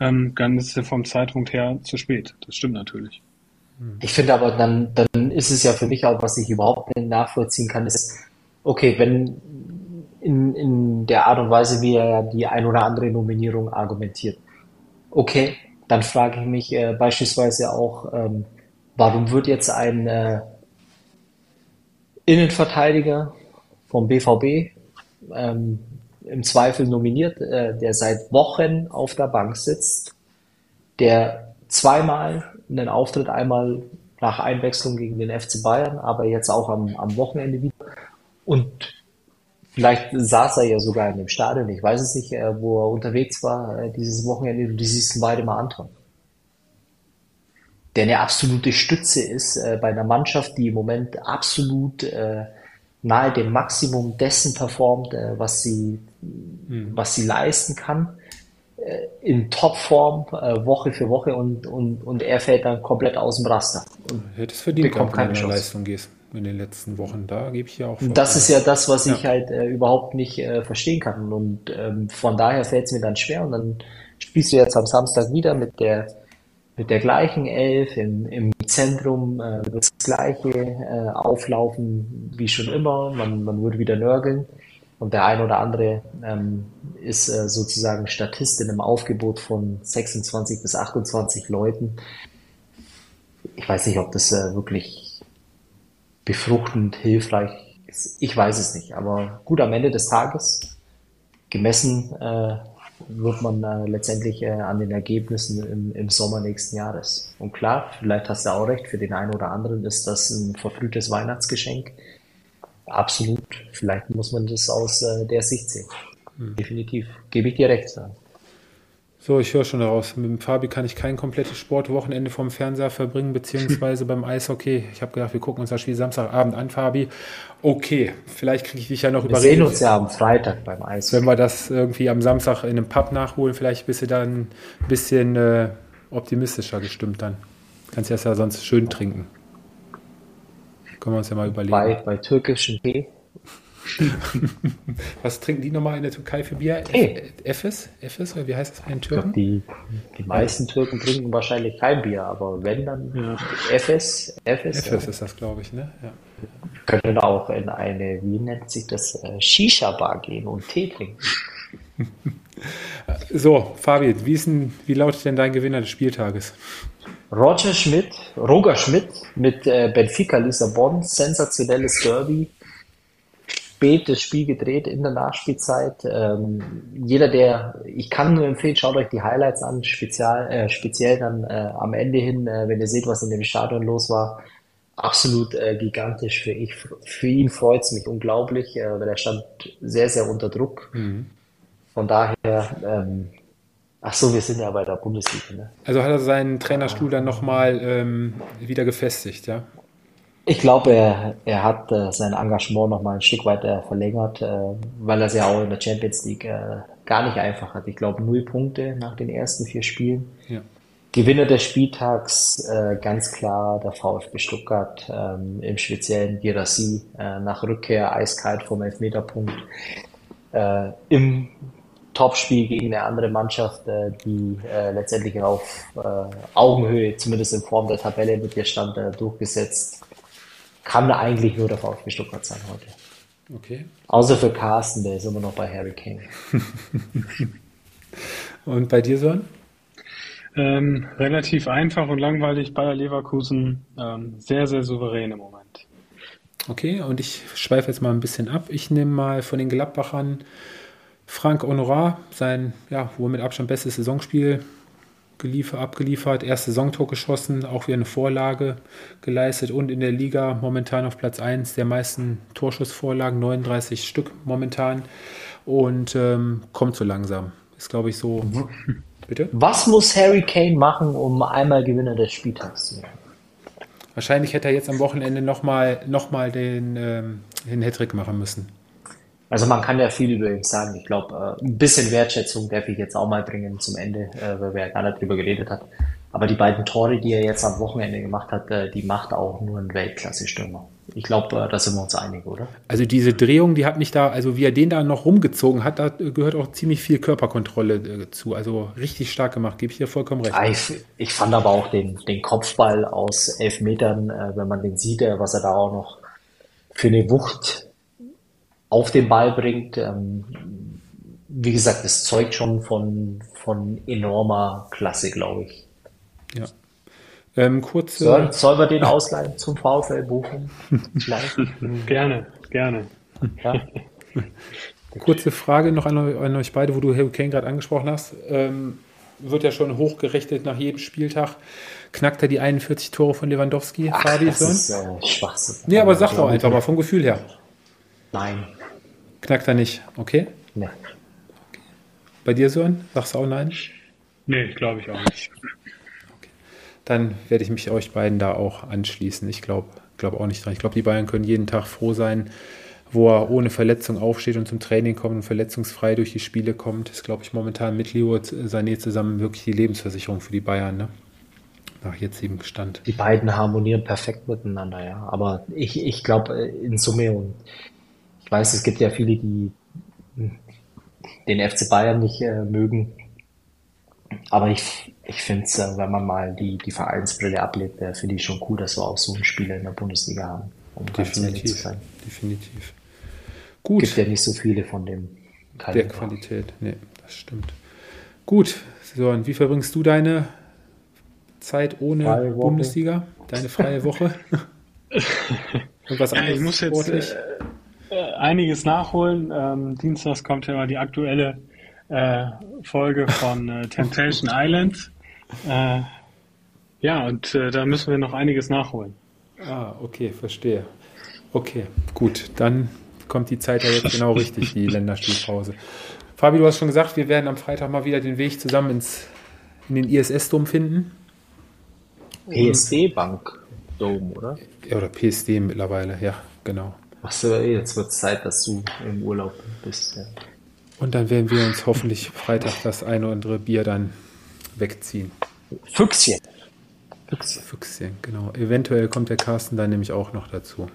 ähm, dann ist es vom Zeitpunkt her zu spät. Das stimmt natürlich. Ich finde aber, dann, dann ist es ja für mich auch, was ich überhaupt nicht nachvollziehen kann, ist, okay, wenn in, in der Art und Weise, wie er die ein oder andere Nominierung argumentiert, Okay, dann frage ich mich äh, beispielsweise auch, ähm, warum wird jetzt ein äh, Innenverteidiger vom BVB ähm, im Zweifel nominiert, äh, der seit Wochen auf der Bank sitzt, der zweimal einen Auftritt, einmal nach Einwechslung gegen den FC Bayern, aber jetzt auch am, am Wochenende wieder. Und Vielleicht saß er ja sogar in dem Stadion, ich weiß es nicht, äh, wo er unterwegs war äh, dieses Wochenende die siehst beide mal anschauen. Der eine absolute Stütze ist äh, bei einer Mannschaft, die im Moment absolut nahe dem Maximum dessen performt, was sie, mhm. was sie leisten kann in Topform Woche für Woche und, und, und er fällt dann komplett aus dem Raster. Und Hättest verdient, bekommt keine Leistung gehst in den letzten Wochen. Da gebe ich ja auch. Das ist ja das, was ja. ich halt äh, überhaupt nicht äh, verstehen kann. Und ähm, von daher fällt es mir dann schwer. Und dann spielst du jetzt am Samstag wieder mit der mit der gleichen Elf im, im Zentrum äh, das gleiche äh, auflaufen wie schon immer. Man, man würde wieder nörgeln. Und der ein oder andere ähm, ist äh, sozusagen Statist in einem Aufgebot von 26 bis 28 Leuten. Ich weiß nicht, ob das äh, wirklich befruchtend, hilfreich ist. Ich weiß es nicht, aber gut am Ende des Tages gemessen äh, wird man äh, letztendlich äh, an den Ergebnissen im, im Sommer nächsten Jahres. Und klar, vielleicht hast du auch recht, für den einen oder anderen ist das ein verfrühtes Weihnachtsgeschenk. Absolut. Vielleicht muss man das aus äh, der Sicht sehen. Mhm. Definitiv. Gebe ich dir recht. Sagen. So, ich höre schon daraus. Mit dem Fabi kann ich kein komplettes Sportwochenende vom Fernseher verbringen, beziehungsweise beim Eishockey. Ich habe gedacht, wir gucken uns das Spiel Samstagabend an, Fabi. Okay, vielleicht kriege ich dich ja noch überredet. Wir sehen uns ja am Freitag beim Eishockey. Wenn wir das irgendwie am Samstag in einem Pub nachholen, vielleicht bist du dann ein bisschen äh, optimistischer gestimmt dann. Kannst du das ja sonst schön trinken. Können wir uns ja mal überlegen. Bei, bei türkischen Tee Was trinken die nochmal in der Türkei für Bier? Tee. Efes? Efes? Oder wie heißt das bei den Türken? Die, die meisten Türken trinken wahrscheinlich kein Bier, aber wenn dann ja. Efes. Efes, Efes ja. ist das, glaube ich, ne? Ja. Können auch in eine, wie nennt sich das, äh, Shisha-Bar gehen und Tee trinken. so, Fabi, wie, ist denn, wie lautet denn dein Gewinner des Spieltages? Roger Schmidt, Roger Schmidt mit äh, Benfica Lissabon, sensationelles Derby spät das Spiel gedreht in der Nachspielzeit. Ähm, jeder, der, ich kann nur empfehlen, schaut euch die Highlights an, spezial, äh, speziell dann äh, am Ende hin, äh, wenn ihr seht, was in dem Stadion los war. Absolut äh, gigantisch für, ich, für ihn freut es mich unglaublich, äh, weil er stand sehr, sehr unter Druck. Mhm. Von daher, ähm, ach so, wir sind ja bei der Bundesliga. Ne? Also hat er seinen Trainerstuhl dann nochmal ähm, wieder gefestigt, ja? Ich glaube, er, er hat äh, sein Engagement noch mal ein Stück weit äh, verlängert, äh, weil er es ja auch in der Champions League äh, gar nicht einfach hat. Ich glaube, null Punkte nach den ersten vier Spielen. Ja. Gewinner des Spieltags äh, ganz klar der VfB Stuttgart, ähm, im speziellen Girassi äh, nach Rückkehr eiskalt vom Elfmeterpunkt im Topspiel gegen eine andere Mannschaft, die letztendlich auf Augenhöhe, zumindest in Form der Tabelle mit ihr stand, durchgesetzt. Kann eigentlich nur der VfB Stuttgart sein heute. Okay. Außer für Carsten, der ist immer noch bei Harry Kane. Und bei dir, Sören? Ähm, relativ einfach und langweilig. Bayer Leverkusen ähm, sehr, sehr souverän im Moment. Okay, und ich schweife jetzt mal ein bisschen ab. Ich nehme mal von den Gladbachern Frank Honorar, sein ja, wohl mit Abstand bestes Saisonspiel geliefert, abgeliefert, erst Saisontor geschossen, auch wieder eine Vorlage geleistet und in der Liga momentan auf Platz 1 der meisten Torschussvorlagen, 39 Stück momentan und ähm, kommt so langsam. Ist glaube ich so. Bitte? Was muss Harry Kane machen, um einmal Gewinner des Spieltags zu werden? Wahrscheinlich hätte er jetzt am Wochenende nochmal noch mal den, ähm, den Hattrick machen müssen. Also man kann ja viel über ihn sagen. Ich glaube, äh, ein bisschen Wertschätzung darf ich jetzt auch mal bringen zum Ende, äh, weil wir ja gar nicht drüber geredet hat. Aber die beiden Tore, die er jetzt am Wochenende gemacht hat, äh, die macht auch nur ein Weltklasse-Stürmer. Ich glaube, da sind wir uns einig, oder? Also diese Drehung, die hat mich da, also wie er den da noch rumgezogen hat, da gehört auch ziemlich viel Körperkontrolle zu. Also richtig stark gemacht, gebe ich dir vollkommen recht. Ich, ich fand aber auch den, den Kopfball aus elf Metern, wenn man den sieht, was er da auch noch für eine Wucht auf den Ball bringt. Ähm, wie gesagt, das zeugt schon von, von enormer Klasse, glaube ich. Ja. Ähm, kurze soll, soll man den ausleihen zum VfL Bochum? gerne, gerne. Ja. Kurze Frage noch an, an, euch beide, wo du Harry Kane gerade angesprochen hast. Ähm, wird ja schon hochgerechnet nach jedem Spieltag. Knackt er die 41 Tore von Lewandowski, Ach, Fabi? Das ist äh, Schwachsinn. Nee, aber sag doch einfach mal vom Gefühl her. Nein. Knackt er nicht, okay? Nee. Okay. Bei dir, Sören? Sagst du auch nein? Nee, glaube ich auch nicht dann werde ich mich euch beiden da auch anschließen. Ich glaube glaub auch nicht dran. Ich glaube, die Bayern können jeden Tag froh sein, wo er ohne Verletzung aufsteht und zum Training kommt und verletzungsfrei durch die Spiele kommt. Das ist, glaube ich, momentan mit Leo Sané zusammen wirklich die Lebensversicherung für die Bayern, ne? Nach jetzigem Stand. Die beiden harmonieren perfekt miteinander, ja. Aber ich, ich glaube, in Summe und ich weiß, es gibt ja viele, die den FC Bayern nicht äh, mögen. Aber ich, ich finde es, äh, wenn man mal die, die Vereinsbrille ablegt, äh, finde ich schon cool, dass wir auch so einen Spieler in der Bundesliga haben. Um definitiv, zu sein. definitiv. Gut. Gibt ja nicht so viele von dem Kaliber. Der Qualität, nee, das stimmt. Gut, so, und wie verbringst du deine Zeit ohne Bundesliga? Deine freie Woche? was anderes ich muss jetzt äh, einiges nachholen. Ähm, Dienstags kommt ja mal die aktuelle äh, Folge von äh, Temptation Island. Äh, ja, und äh, da müssen wir noch einiges nachholen. Ah, okay, verstehe. Okay, gut, dann kommt die Zeit ja jetzt genau richtig, die Länderspielpause. Fabi, du hast schon gesagt, wir werden am Freitag mal wieder den Weg zusammen ins, in den ISS-Dom finden. PSD-Bank-Dom, oder? Ja, oder PSD mittlerweile, ja, genau. Achso, jetzt wird es Zeit, dass du im Urlaub bist. Ja. Und dann werden wir uns hoffentlich Freitag das eine oder andere Bier dann wegziehen. Füchschen. Füchschen. Füchschen, genau. Eventuell kommt der Carsten dann nämlich auch noch dazu.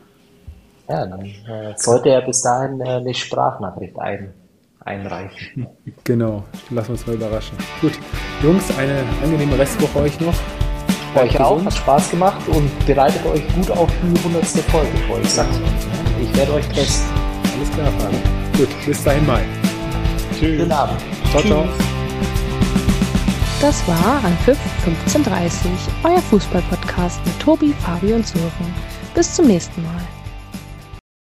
Ja, dann äh, sollte er bis dahin äh, eine Sprachnachricht ein, einreichen. Genau, lass uns mal überraschen. Gut, Jungs, eine angenehme Restwoche euch noch. Euch auch, hat Spaß gemacht und bereitet euch gut auf die 100. Folge vor. Ich sag's euch. Ich werde euch testen. Alles klar, Fabi. Gut, bis dahin mal. Tschüss. Guten Abend. Ciao, Tschüss. ciao. Das war Anpfiff 1530, euer Fußballpodcast mit Tobi, Fabi und Sören. Bis zum nächsten Mal.